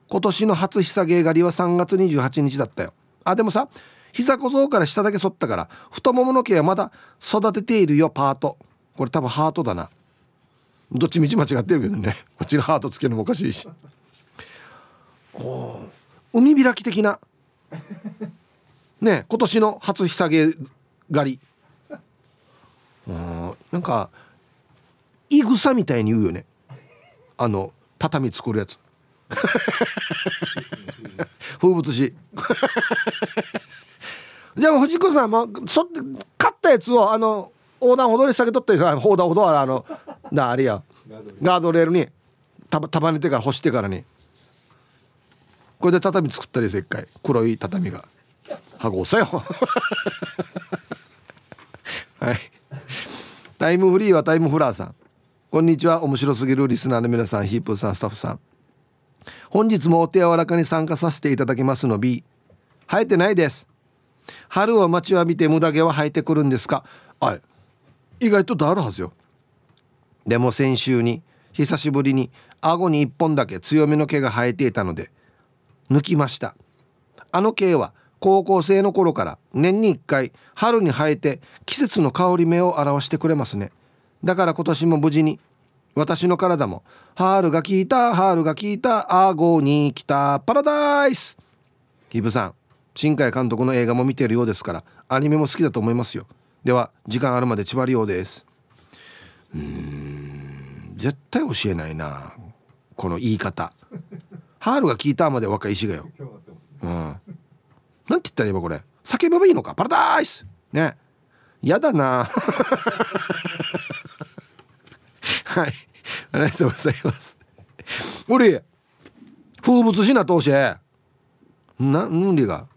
今年の初ひさげ狩りは3月28日だったよ。あでもさ膝小僧から下だけ剃ったから太ももの毛はまだ育てているよパート。これ多分ハートだな。どっちみち間違ってるけどね。こっちのハートつけるのもおかしいし。お海開き的な。ね今年の初ひさげ狩り。うんなんかいぐさみたいに言うよね。あの畳作るやつ。風物詩。じゃあ藤子さんもそって買ったやつをあの横断歩道に下げとったりさ横断歩道はあのだあれや。ガードレールに束ねてから干してからに。これで畳作ったりせっかい黒い畳が。はごさよ。はい。タイムフリーはタイムフラーさんこんにちは。面白すぎるリスナーの皆さんヒープーさんスタッフさん。本日もお手柔らかに参加させていただきますの B 生えてないです。春を待ちわびて無駄毛は生えてくるんですか？はい。意外とあるはずよ。でも先週に久しぶりに顎に1本だけ強めの毛が生えていたので抜きました。あの毛は高校生の頃から年に1回春に生えて季節の香り目を表してくれますねだから今年も無事に私の体も春が来た春が来た顎に来たパラダイス。ヒブさん新海監督の映画も見てるようですからアニメも好きだと思いますよ。では時間あるまで縛りようです。うん絶対教えないなこの言い方。ハールが聞いたまで若い石がよ。うん。なんて言ったら今これ。叫べばいいのか。パラダイス。ね。やだな。はい。ありがとうございます。俺風物詩な通しな無理が。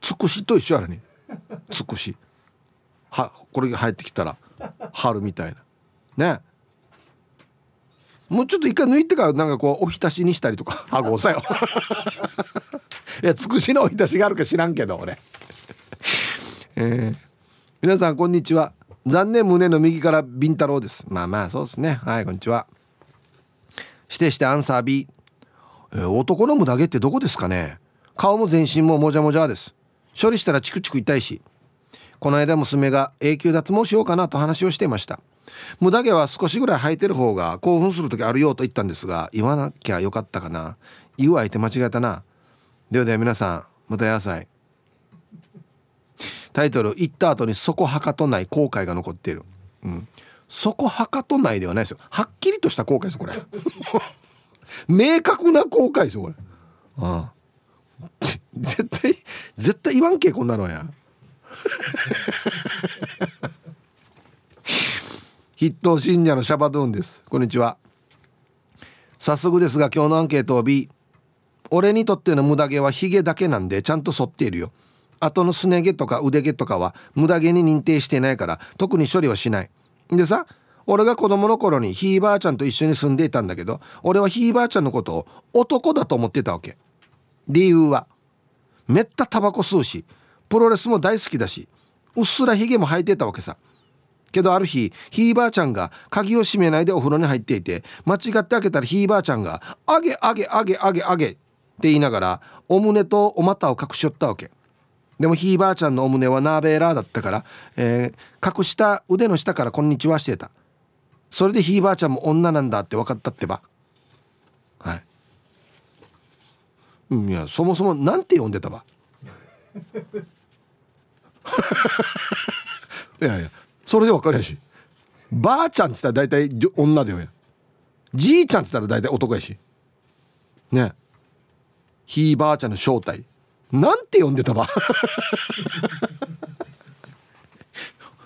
つくしと一緒やらに。つくし。はこれが入ってきたら春みたいな。ね。もうちょっと一回抜いてからなんかこうおひたしにしたりとか。あごさよ いやつくしのおひたしがあるか知らんけど俺。えー、皆さんこんにちは。残念胸の右からビンタロウです。まあまあそうですね。はいこんにちは。してしてアンサー B、えー、男の無駄毛ってどこですかね。顔も全身ももじゃもじゃです。処理したらチクチク痛いし。この間娘が永久脱毛しようかなと話をしていました。無駄毛は少しぐらい生えてる方が興奮する時あるよと言ったんですが言わなきゃよかったかな。言う相手間違えたな。ではでは皆さんまた野菜タイトル「行った後にそこはかとない後悔が残っている」うん。そこはかとないではないですよ。はっきりとした後悔ですこれ。明確な後悔ですよこれ。ああ。絶対絶対言わんけこんなのや。筆頭信者のシャバドゥンです。こんにちは。早速ですが今日のアンケートを B 俺にとっての無駄毛はヒゲだけなんでちゃんと剃っているよ。後のすね毛とか腕毛とかは無駄毛に認定してないから特に処理はしない。でさ俺が子供の頃にひいばあちゃんと一緒に住んでいたんだけど俺はひいばあちゃんのことを男だと思ってたわけ。理由は。めったタバコ吸うしプロレスも大好きだしうっすらヒゲも生えてたわけさ。けどある日ひいばあちゃんが鍵を閉めないでお風呂に入っていて間違って開けたらひいばあちゃんが「あげあげあげあげあげ」って言いながらお胸とお股を隠しよったわけ。でもひいばあちゃんのお胸はナーベーラーだったから、えー、隠した腕の下から「こんにちは」してた。それでひいばあちゃんも女なんだって分かったってば。はい。いやそもそもなんて呼んでたば？いやいやそれで分かるやしばあちゃんっつったら大体女だよや。じいちゃんっつったら大体男やし。ね。ひいばあちゃんの正体。なんて呼んでたば？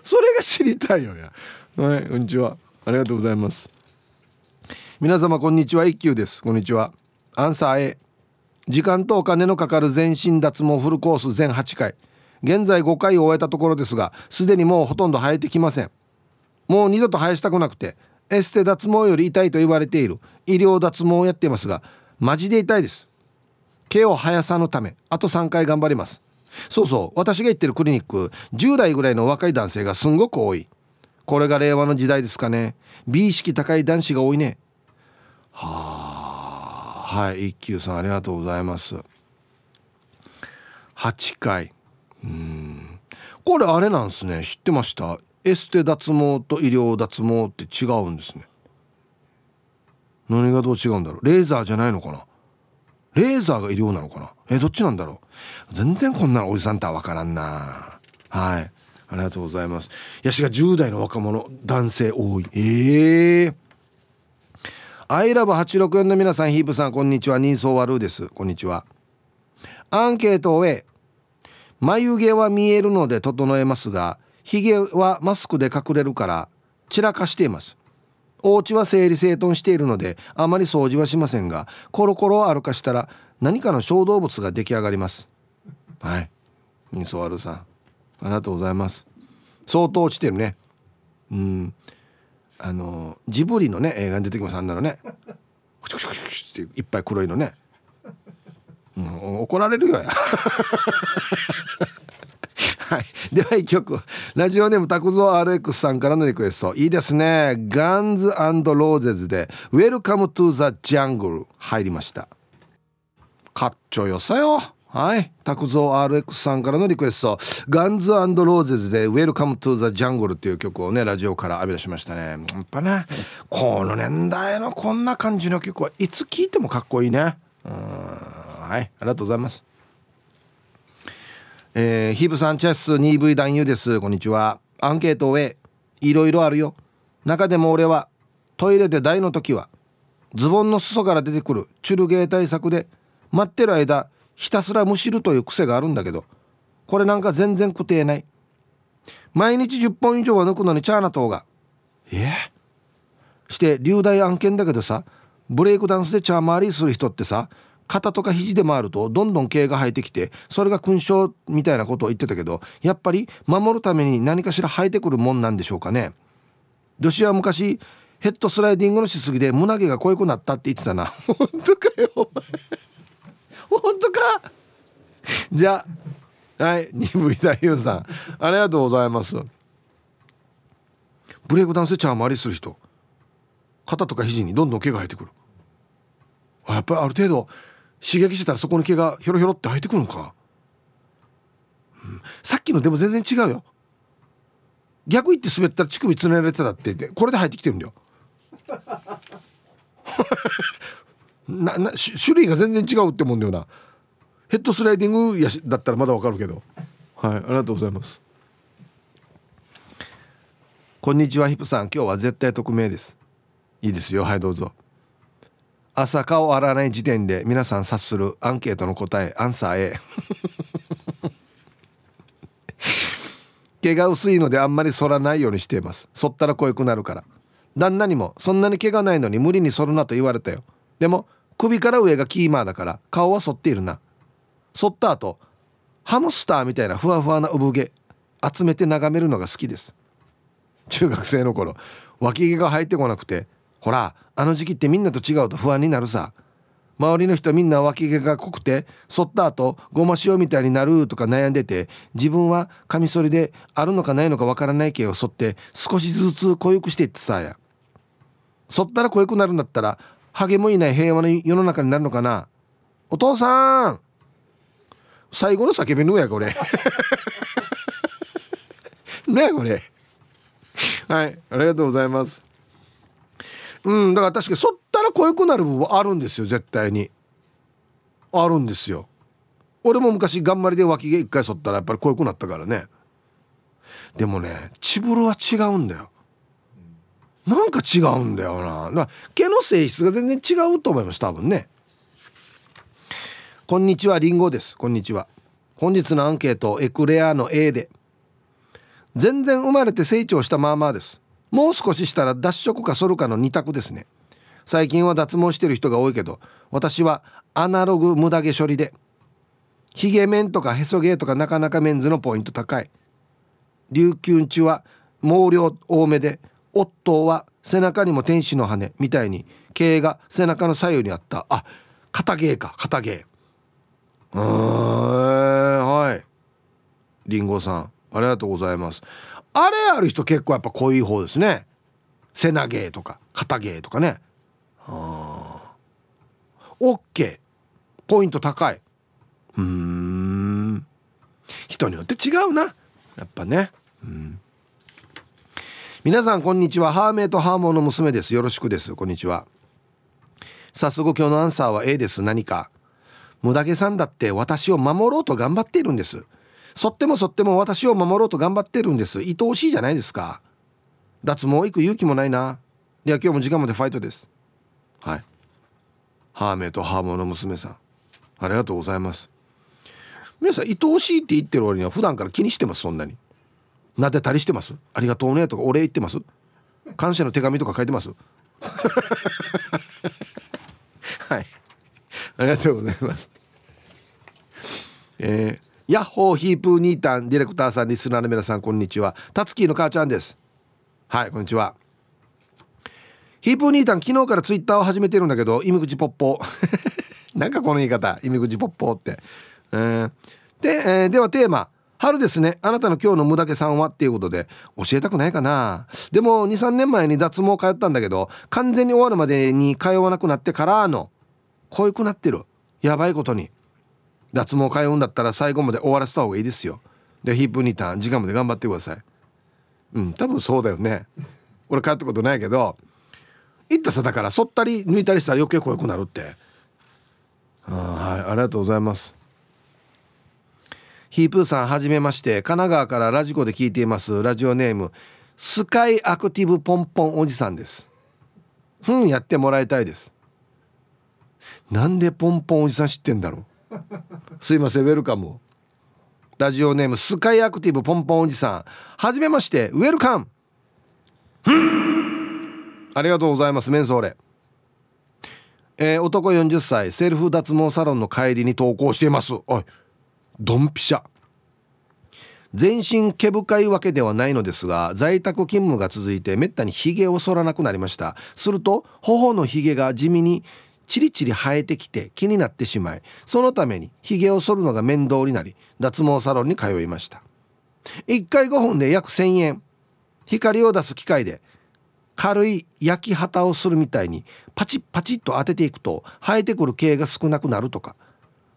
それが知りたいよやはいこんにちは。ありがとうございます。皆様こんにちは。一休です。こんにちは。アンサー A 時間とお金のかかる全身脱毛フルコース全8回。現在5回を終えたところですがすでにもうほとんど生えてきません。もう二度と生やしたくなくてエステ脱毛より痛いと言われている医療脱毛をやっていますがマジで痛いです。毛を生やさぬためあと3回頑張ります。そうそう私が行ってるクリニック10代ぐらいの若い男性がすんごく多い。これが令和の時代ですかね。美意識高い男子が多いね。はあはい一休さんありがとうございます。8回。うん。これあれなんですね。知ってました？エステ脱毛と医療脱毛って違うんですね。何がどう違うんだろう？レーザーじゃないのかな？レーザーが医療なのかな？えどっちなんだろう？全然こんなのおじさんとは分からんな。はい。ありがとうございます。ヤシが10代の若者男性多い。ええー、アイラブ864の皆さんヒープさんこんにちは。人相悪いです。こんにちは。アンケートを終え眉毛は見えるので整えますがひげはマスクで隠れるから散らかしています。お家は整理整頓しているのであまり掃除はしませんがコロコロ歩かしたら何かの小動物が出来上がります。はい。人相悪さんありがとうございます。相当落ちてるね。うん。あのジブリのね映画に出てきます。あんなのね。コチコチコチっていっぱい黒いのね、うん、怒られるよやはい、では一曲。ラジオネーム拓蔵 RX さんからのリクエスト。いいですね。ガンズローゼズで「Welcome to the Jungle」入りました。かっちょよさよ。はい。拓蔵 RX さんからのリクエスト。ガンズローゼズで「Welcome to the Jungle」っていう曲をねラジオから浴び出しましたね。やっぱねこの年代のこんな感じの曲はいつ聴いてもかっこいいね。うん。はい。ありがとうございます。えー、ヒブさんチェス 2V 男優です。こんにちは。アンケートをいろいろあるよ。中でも俺はトイレで台の時はズボンの裾から出てくるチュルゲー対策で待ってる間ひたすらむしるという癖があるんだけどこれなんか全然食てない。毎日10本以上は抜くのにチャーナ島がえ？ー、して流大案件だけどさブレイクダンスでチャー回りする人ってさ肩とか肘で回るとどんどん毛が生えてきてそれが勲章みたいなことを言ってたけどやっぱり守るために何かしら生えてくるもんなんでしょうかね。女子は昔ヘッドスライディングのしすぎで胸毛が濃くなったって言ってたな。本当かよ本当か。じゃあはい鈍い太夫さん。ありがとうございます。ブレイクダンスでチャー回りする人。肩とか肘にどんどん毛が生えてくる。やっぱりある程度刺激してたらそこに毛がひょろひょろって生えてくるのか、うん、さっきのでも全然違うよ。逆言って滑ったら乳首つねられてたって言ってこれで生えてきてるんだよ。なな種類が全然違うってもんだよな。ヘッドスライディングやしだったらまだわかるけど。はいありがとうございます。こんにちはヒップさん。今日は絶対匿名です。いいですよ。はいどうぞ朝顔洗わない時点で皆さん察するアンケートの答えアンサー A 毛が薄いのであんまり剃らないようにしています。剃ったら濃くなるから。旦那にもそんなに毛がないのに無理に剃るなと言われたよ。でも首から上がキーマーだから顔は剃っているな。剃った後ハムスターみたいなふわふわな産毛集めて眺めるのが好きです。中学生の頃脇毛が生えてこなくてほらあの時期ってみんなと違うと不安になるさ。周りの人みんな脇毛が濃くて剃った後ごま塩みたいになるとか悩んでて自分はカミソリであるのかないのかわからない毛を剃って少しずつ濃ゆくしていってさや。剃ったら濃ゆくなるんだったらハゲもいない平和な世の中になるのかな。お父さん!最後の叫びのやこれ。ねこれ。はいありがとうございます。うんだから確かに剃ったら濃くなる部分はあるんですよ絶対に。あるんですよ。俺も昔頑張りで脇毛一回剃ったらやっぱり濃くなったからね。でもねチブルは違うんだよ。なんか違うんだよな。だ毛の性質が全然違うと思います多分ね。こんにちはりんごです。こんにちは。本日のアンケートエクレアの A で。全然生まれて成長したまあまあです。もう少ししたら脱色か剃るかの2択ですね。最近は脱毛してる人が多いけど私はアナログ無駄毛処理でヒゲ面とかへそ毛とかなかなかメンズのポイント高い。琉球中は毛量多めで夫は背中にも天使の羽みたいに毛が背中の左右にあった。あ肩毛か肩毛。うんはい。りんごさんありがとうございます。あれある人結構やっぱ濃い方ですね。背投げとか肩芸とかね。あ OK ポイント高い。うん。人によって違うな。やっぱね。うん。皆さんこんにちは。ハーメイとハーモンの娘です。よろしくです。こんにちは。早速今日のアンサーは A です。何か。無駄毛さんだって私を守ろうと頑張っているんです。そってもそっても私を守ろうと頑張ってるんです。愛おしいじゃないですか。脱毛行く勇気もないな。では今日も時間までファイトです。はい。ハーメイとハーモの娘さん。ありがとうございます。皆さん愛おしいって言ってる割には普段から気にしてますそんなに。なでたりしてます？ありがとうねとかお礼言ってます？感謝の手紙とか書いてます？はい。ありがとうございます。えーヤッホーヒープーニータンディレクターさんリスナーの皆さんこんにちはタツキーの母ちゃんですはいこんにちはヒープーニータン昨日からツイッターを始めてるんだけど、イミグチポッポ。なんかこの言い方、イミグチポッポって。えー、で、えー、ではテーマ。春ですね。あなたの今日の無駄毛さんはっていうことで、教えたくないかな。でも、2、3年前に脱毛通ったんだけど、完全に終わるまでに通わなくなってからの、こういくなってる。やばいことに。脱毛通うんだったら最後まで終わらせた方がいいですよ。で、ヒップニターン、時間まで頑張ってください。うん、多分そうだよね。俺帰ったことないけど、行ったさだから、そったり抜いたりしたら余計濃くなるって。はい、ありがとうございます。ヒープーさんはじめまして神奈川からラジコで聞いていますラジオネームスカイアクティブポンポンおじさんですふんやってもらいたいですなんでポンポンおじさん知ってんだろうすいませんウェルカムラジオネームスカイアクティブポンポンおじさん。はじめましてウェルカム。ありがとうございますメンソーレ。えー、男40歳セルフ脱毛サロンの帰りに投稿しています。おいドンピシャ。全身毛深いわけではないのですが在宅勤務が続いてめったにヒゲを剃らなくなりました。すると頬のヒゲが地味にチリチリ生えてきて気になってしまいそのためにヒゲを剃るのが面倒になり脱毛サロンに通いました。1回5分で約1000円。光を出す機械で軽い焼き旗をするみたいにパチッパチッと当てていくと生えてくる毛が少なくなるとか。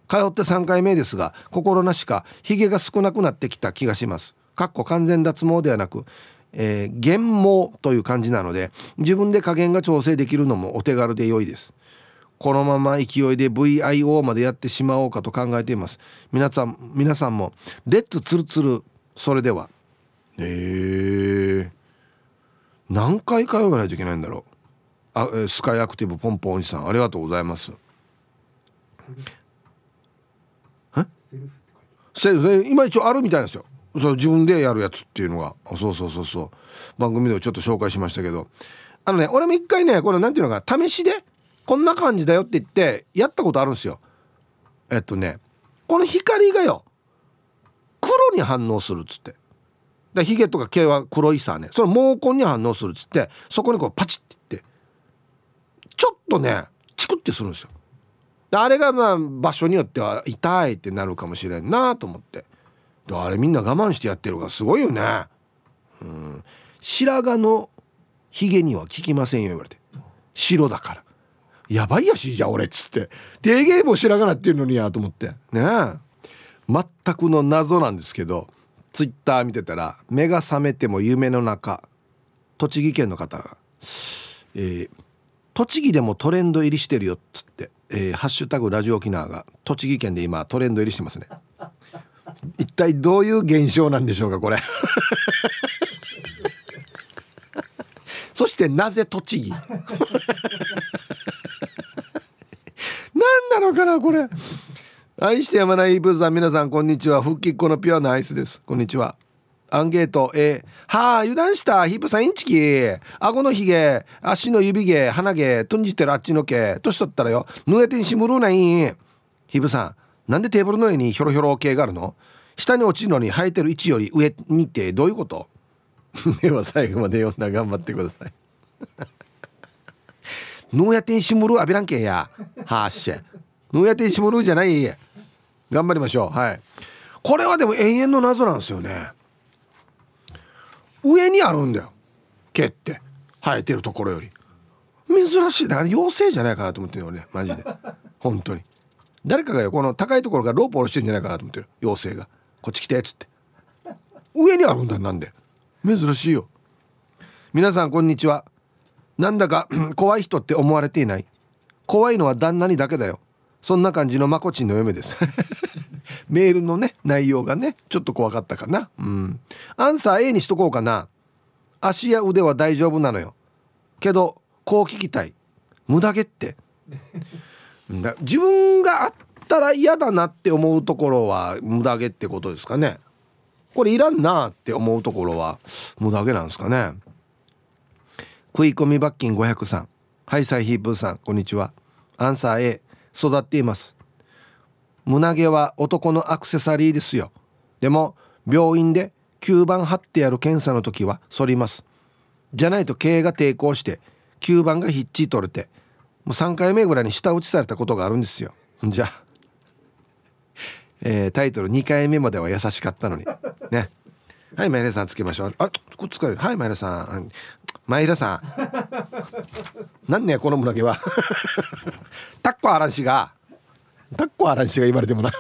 通って3回目ですが心なしかヒゲが少なくなってきた気がします。かっこ完全脱毛ではなく、えー、減毛という感じなので自分で加減が調整できるのもお手軽で良いです。このまま勢いで VIO までやってしまおうかと考えています。皆さん皆さんもレッツツルツルそれでは。えー、何回通わないといけないんだろう。あスカイアクティブポンポンおじさんありがとうございます。セルフ今一応あるみたいですよ。そう自分でやるやつっていうのが。そうそうそうそう。番組でもちょっと紹介しましたけど。あのね俺も一回ねこれなんていうのか試しでこんな感じだよって言ってやったことあるんですよ。えっとねこの光がよ黒に反応するっつって。でヒゲとか毛は黒いさね。その毛根に反応するっつってそこにこうパチッていって。ちょっとねチクってするんですよ。であれがまあ場所によっては痛いってなるかもしれんなと思って。であれみんな我慢してやってるからすごいよね。うん。白髪のヒゲには効きませんよ言われて。白だから。やばいやしじゃあ俺っつって。低芸も白髪なってるのにやと思って。ね全くの謎なんですけどツイッター見てたら目が覚めても夢の中栃木県の方が、えー、栃木でもトレンド入りしてるよっつってえー、ハッシュタグラジオ沖縄が栃木県で今トレンド入りしてますね。一体どういう現象なんでしょうかこれ。そしてなぜ栃木何なのかなこれ愛してやまないイブさん皆さんこんにちは復帰っ子のピュアなアイスですこんにちはアンゲート、え、はあ、油断した。ヒップさんインチキ。顎のひげ、足の指毛、鼻毛、とんじてるあっちの毛。年取ったらよ、ぬえてんしむるない。ヒブさん、なんでテーブルの上にひょろひょろ系があるの？下に落ちるのに生えてる位置より上にってどういうこと？では最後まで読んだ頑張ってください。ぬやてんしむる浴びらんけや。はあっしゃ。ぬやてんしむるじゃない。頑張りましょう。はい。これはでも永遠の謎なんですよね。上にあるんだよ。毛って。生えてるところより。珍しい。だから妖精じゃないかなと思ってるよね。マジで。本当に。誰かがよこの高いところからロープ下ろしてるんじゃないかなと思ってる。妖精が。こっち来てっつって。上にあるんだなんで。珍しいよ。皆さんこんにちは。なんだか怖い人って思われていない？怖いのは旦那にだけだよ。そんな感じのまこちんの嫁です。メールのね内容がねちょっと怖かったかな。うん。アンサー A にしとこうかな。足や腕は大丈夫なのよ。けどこう聞きたい。無駄毛って。自分があったら嫌だなって思うところは無駄毛ってことですかね。これいらんなって思うところは無駄毛なんですかね。食い込み罰金503ハイサイヒープーさんこんにちは。アンサー A 育っています。胸毛は男のアクセサリーですよ。でも病院で吸盤貼ってやる検査の時は反ります。じゃないと毛が抵抗して吸盤がひっちり取れてもう3回目ぐらいに舌打ちされたことがあるんですよ。じゃあ、えー、タイトル2回目までは優しかったのに。ね。はいマイラさんつけましょう。あこっかれる。はいマイラさん。マイラさん。なんねこの胸毛は。タッコアランシが。タッコアランシが言われてもな。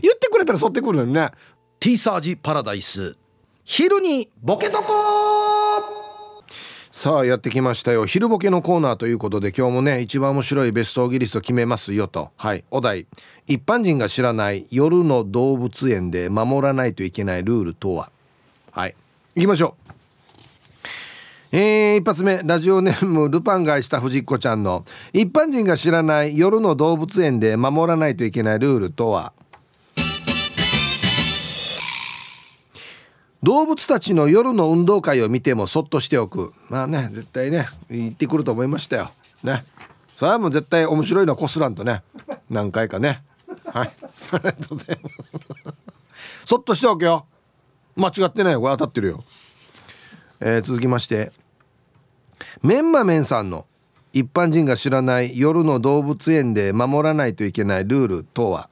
言ってくれたら沿ってくるのにね。ティーサージパラダイス。昼にボケとこさあやってきましたよ。昼ボケのコーナーということで今日もね一番面白いベストオギリスト決めますよと。はいお題。一般人が知らない夜の動物園で守らないといけないルールとは。はい行きましょう。えー、一発目ラジオネームルパン買いした藤子ちゃんの一般人が知らない夜の動物園で守らないといけないルールとは？動物たちの夜の運動会を見てもそっとしておく。まあね絶対ね行ってくると思いましたよ。ね。それはもう絶対面白いのはこすらんとね。何回かね。はい。ありがとうございます。そっとしておけよ。間違ってないよ。これ当たってるよ。えー、続きましてメンマメンさんの一般人が知らない夜の動物園で守らないといけないルールとは？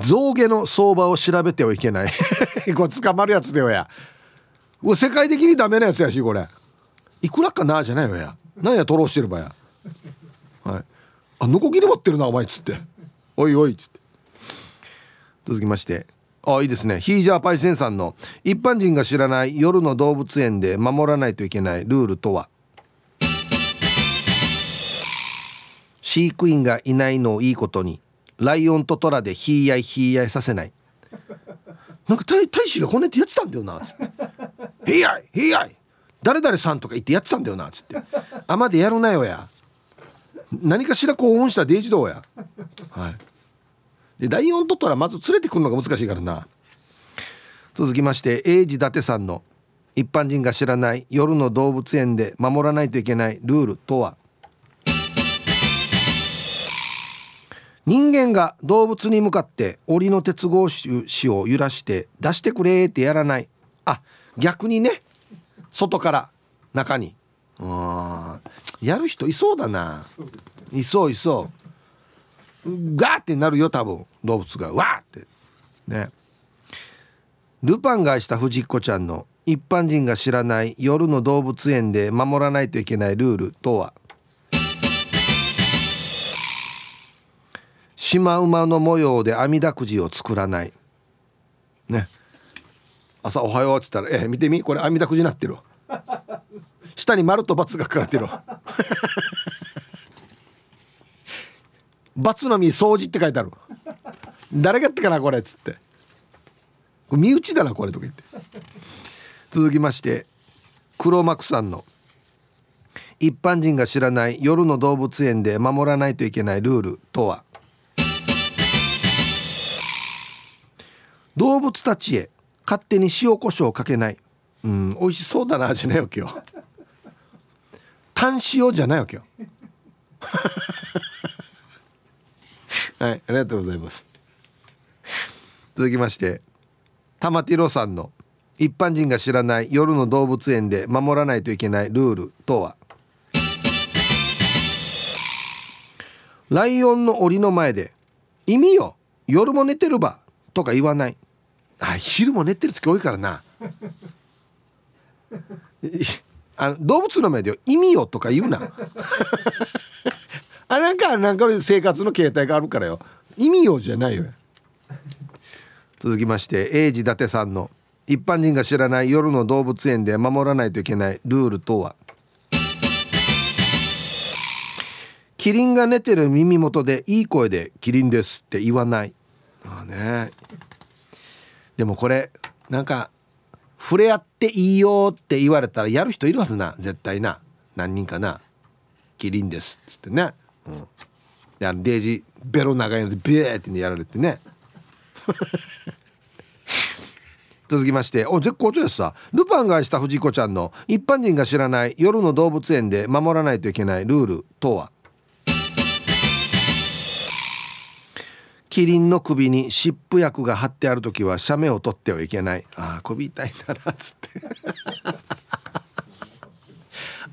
象牙の相場を調べてはいけない。これ捕まるやつだよや。世界的にダメなやつやしこれ。いくらかなじゃないよや。何やトロしてるばや。はい。あノコギリ持ってるなお前っつって。おいおいっつって。続きましてあいいですね。ヒージャーパイセンさんの一般人が知らない夜の動物園で守らないといけないルールとは？飼育員がいないのをいいことにライオンとトラでひいやいひいやいさせない。なんか大大使がこんなってやってたんだよなっつって「ひいやいひいやい誰々さん」とか言ってやってたんだよなっつって「あまでやるなよや」何かしら興奮したデイジドや。はい。でライオンとトラまず連れてくるのが難しいからな。続きまして英治伊達さんの一般人が知らない夜の動物園で守らないといけないルールとは？人間が動物に向かって檻の鉄格子を揺らして出してくれってやらない。あ逆にね外から中に。うんやる人いそうだな。いそういそう。ガーってなるよ多分動物が。わーって。ね。ルパンが愛した藤子ちゃんの一般人が知らない夜の動物園で守らないといけないルールとは？シマウマの模様で網だくじを作らない。ね。朝おはようっつったら「え見てみ？これ網だくじになってる下に丸と×が書かれてるの実掃除って書いてある。誰がやったかなこれっつって。身内だなこれとか言って。続きまして黒幕さんの。一般人が知らない夜の動物園で守らないといけないルールとは。動物たちへ勝手に塩コショウをかけない。うん美味しそうだなじゃないわけよ単塩じゃないわけよはい。ありがとうございます。続きまして玉ティロさんの一般人が知らない夜の動物園で守らないといけないルールとは？ライオンの檻の前で「意味よ夜も寝てるば」とか言わない。あ昼も寝てる時多いからな。あの動物の前で「意味よ」とか言うな あなんかなんか生活の形態があるからよ。意味よじゃないよ。続きまして英治伊達さんの一般人が知らない夜の動物園で守らないといけないルールとは？キリンが寝てる耳元でいい声で「キリンです」って言わない。ああね。でもこれなんか触れ合っていいよって言われたらやる人いるはずな。絶対な。何人かな「キリンです」っつってね、うん、であのデージベロ長いのでビューってやられてね。続きましてお絶好調ですさ。ルパンが愛した藤子ちゃんの一般人が知らない夜の動物園で守らないといけないルールとは？キリンの首に湿布薬が貼ってある時は写メを取ってはいけない。ああ首痛いんだなっつって。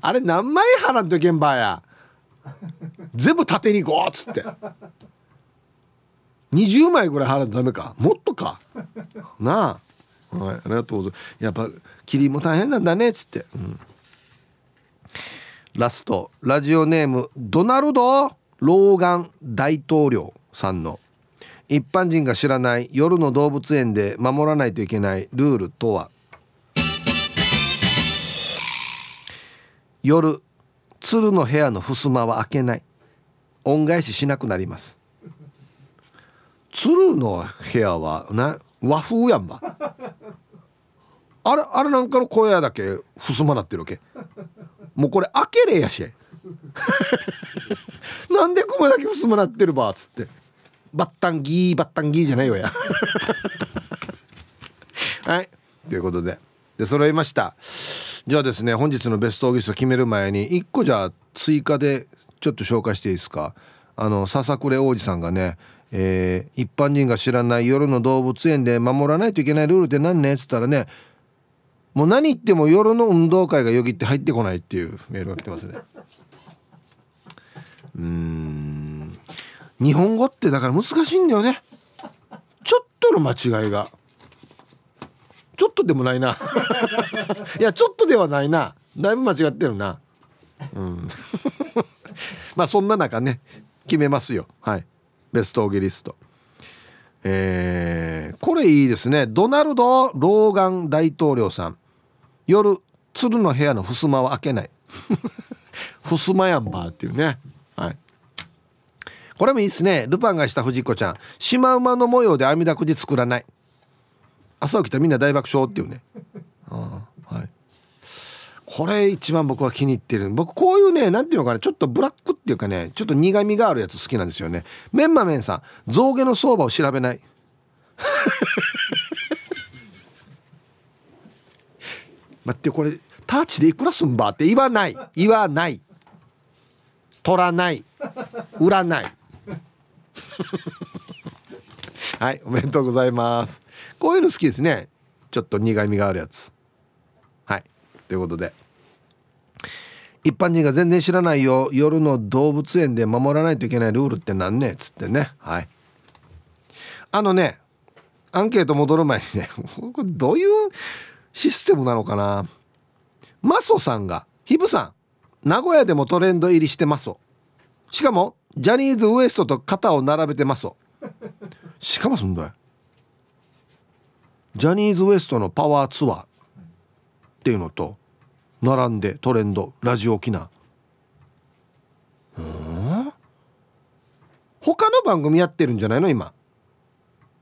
あれ何枚払んと現場や。全部縦にゴーっつって。20枚ぐらい払うとダメか。もっとか。なあ。はいありがとうございます。やっぱキリンも大変なんだねっつって、うん、ラスト。ラジオネームドナルド・ローガン大統領さんの。一般人が知らない夜の動物園で守らないといけないルールとは？夜鶴の部屋の襖は開けない。恩返ししなくなります。鶴の部屋はな和風やんば。あれあれなんかの小屋だけ襖なってるわけ。もうこれ開けれやし。なんで熊だけ襖なってるばっつって。バッタンギーバッタンギーじゃないよや。はい。ということで。で揃いました。じゃあですね本日のベストオーギスト決める前に1個じゃあ追加でちょっと紹介していいですか？あの笹暮王子さんがねえー、一般人が知らない夜の動物園で守らないといけないルールって何ね？っつったらねもう何言っても夜の運動会がよぎって入ってこないっていうメールが来てますね。うん。日本語ってだから難しいんだよね。ちょっとの間違いが。ちょっとでもないな。いやちょっとではないな。だいぶ間違ってるな。うん。まあそんな中ね決めますよ。はい。ベストオーゲリスト。えー、これいいですね。ドナルド・ローガン大統領さん。夜鶴の部屋の襖は開けない。襖やんばっていうね。はい。これもいいですね。ルパンがした藤子ちゃん。シマウマの模様で網だくじ作らない。朝起きたらみんな大爆笑っていうね。ああこれ一番僕は気に入ってる。僕こういうね何ていうのかなちょっとブラックっていうかねちょっと苦みがあるやつ好きなんですよね。メンマメンさん象牙の相場を調べない。待ってこれタッチでいくらすんばって言わない。言わない。取らない。売らない。はいおめでとうございます。こういうの好きですね。ちょっと苦みがあるやつ。はい。ということで。一般人が全然知らないよ。夜の動物園で守らないといけないルールって何ねっつってね。はい。あのねアンケート戻る前にね これどういうシステムなのかな？マソさんがヒブさん名古屋でもトレンド入りしてます。しかもジャニーズ WEST と肩を並べてます。しかもそんだジャニーズ WEST のパワーツアーっていうのと並んでトレンドラジオ沖縄。うん？他の番組やってるんじゃないの？今。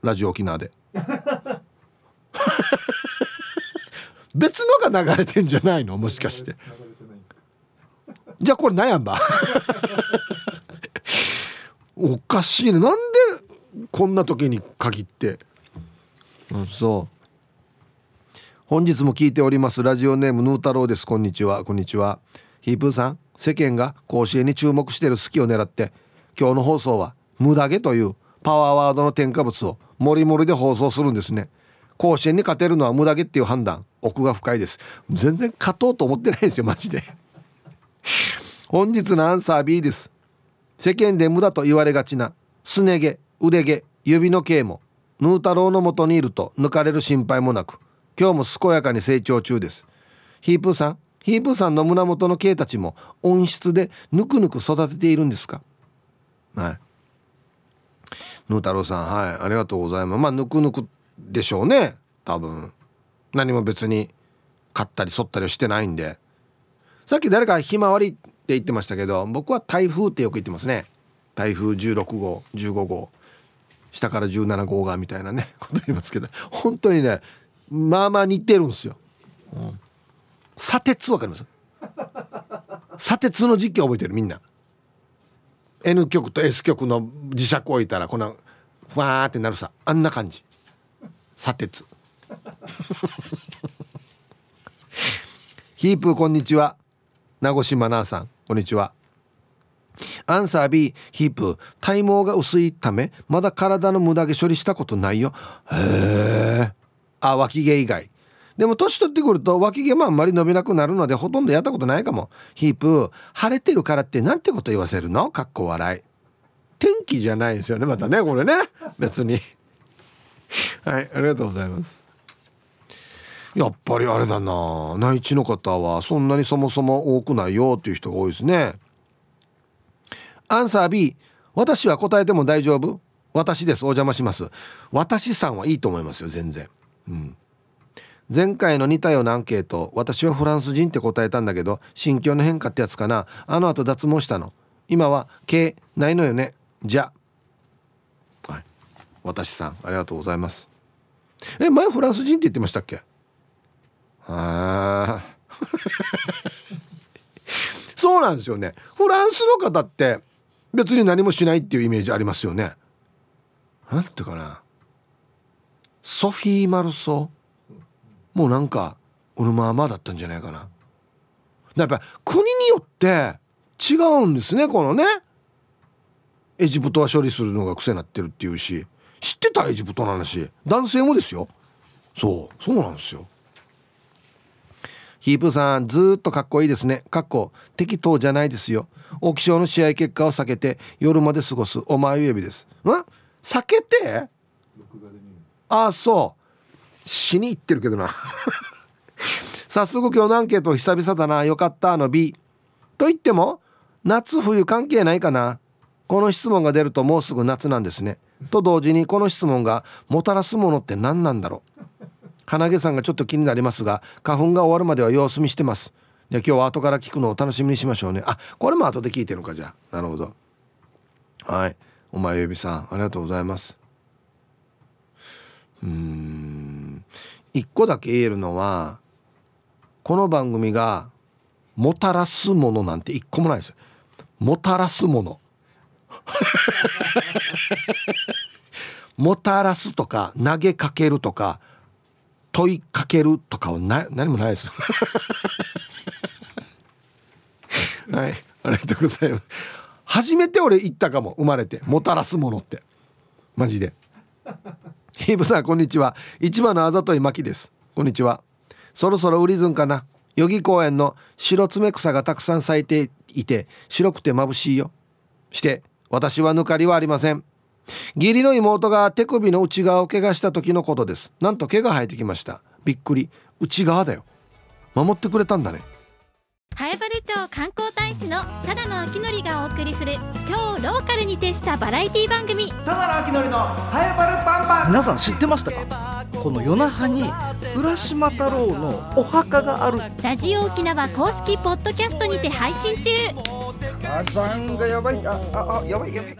ラジオ沖縄で。別のが流れてんじゃないの？もしかして。じゃあこれ悩んば おかしいね。なんでこんな時に限って？うんそう本日も聞いております。ラジオネームヌー太郎です。こんにちは。こんにちは。ヒープーさん世間が甲子園に注目している好きを狙って今日の放送は「無駄毛」というパワーワードの添加物をもりもりで放送するんですね。甲子園に勝てるのは無駄毛っていう判断奥が深いです。全然勝とうと思ってないですよマジで。本日のアンサー B です。世間で無駄と言われがちなすね毛腕毛指の毛もヌー太郎のもとにいると抜かれる心配もなく今日も健やかに成長中です。ヒープーさんヒープーさんの胸元の毛たちも温室でぬくぬく育てているんですか？はい。ヌー太郎さんはいありがとうございます。まあぬくぬくでしょうね。多分。何も別に買ったり剃ったりはしてないんで。さっき誰かひまわりって言ってましたけど僕は台風ってよく言ってますね。台風16号15号。下から17号がみたいなねこと言いますけど。本当にねまあまあ似てるんですよ、うん、砂鉄わかります？砂鉄の実況覚えてるみんな。N 極と S 極の磁石置いたらこのふわーってなるさ。あんな感じ。砂鉄。ヒープこんにちは。名越真奈さん。こんにちは。アンサー B ヒープ体毛が薄いためまだ体の無駄毛処理したことないよ。へえあ脇毛以外。でも年取ってくると脇毛もあんまり伸びなくなるのでほとんどやったことないかも。ヒープ晴れてるからってなんてこと言わせるの？かっこ笑い。天気じゃないですよねまたねこれね。別に。はいありがとうございます。やっぱりあれだな。内地の方はそんなにそもそも多くないよっていう人が多いですね。アンサー B 私は答えても大丈夫？私です。お邪魔します。私さんはいいと思いますよ全然。うん。前回の似たようなアンケート私はフランス人って答えたんだけど心境の変化ってやつかな。あの後脱毛したの。今は毛ないのよね。じゃ。はい。私さんありがとうございます。え前フランス人って言ってましたっけ？あ そうなんですよね。フランスの方って別に何もしないっていうイメージありますよね。なんていうかな。ソフィー・マルソもうなんか俺まあまあだったんじゃないかな。やっぱ国によって違うんですねこのね。エジプトは処理するのが癖になってるっていうし。知ってた？エジプトの話。男性もですよ。そう。そうなんですよ。ヒープさんずっとかっこいいですね。かっこ適当じゃないですよ。オキションの試合結果を避けて夜まで過ごすお前指です。ん？避けて？ああそう。死に行ってるけどな。早速今日のアンケート久々だな。よかったの B と言っても夏冬関係ないかな。この質問が出るともうすぐ夏なんですね。と同時にこの質問がもたらすものって何なんだろう。鼻毛さんがちょっと気になりますが花粉が終わるまでは様子見してます。で今日は後から聞くのを楽しみにしましょうね。あこれも後で聞いてるのかじゃあ。なるほど。はい。お前指さんありがとうございます。うん。一個だけ言えるのはこの番組がもたらすものなんて一個もないですもたらすもの。もたらすとか投げかけるとか問いかけるとかはな何もないです はいありがとうございます。初めて俺言ったかも生まれて。もたらすものって。マジで。ヒーブさんこんにちは。市場のあざといまきです。こんにちは。そろそろ売りずんかな。代々木公園の白爪草がたくさん咲いていて白くて眩しいよ。して私は抜かりはありません。義理の妹が手首の内側を怪我した時のことです。なんと毛が生えてきました。びっくり。内側だよ。守ってくれたんだね。南原町観光大使のただの秋のりがお送りする超ローカルに徹したバラエティ番組。ただの秋のりの早原パンパン。皆さん知ってましたか？この夜那覇に浦島太郎のお墓がある。ラジオ沖縄公式ポッドキャストにて配信中。火山がやばい。ああやばいやばい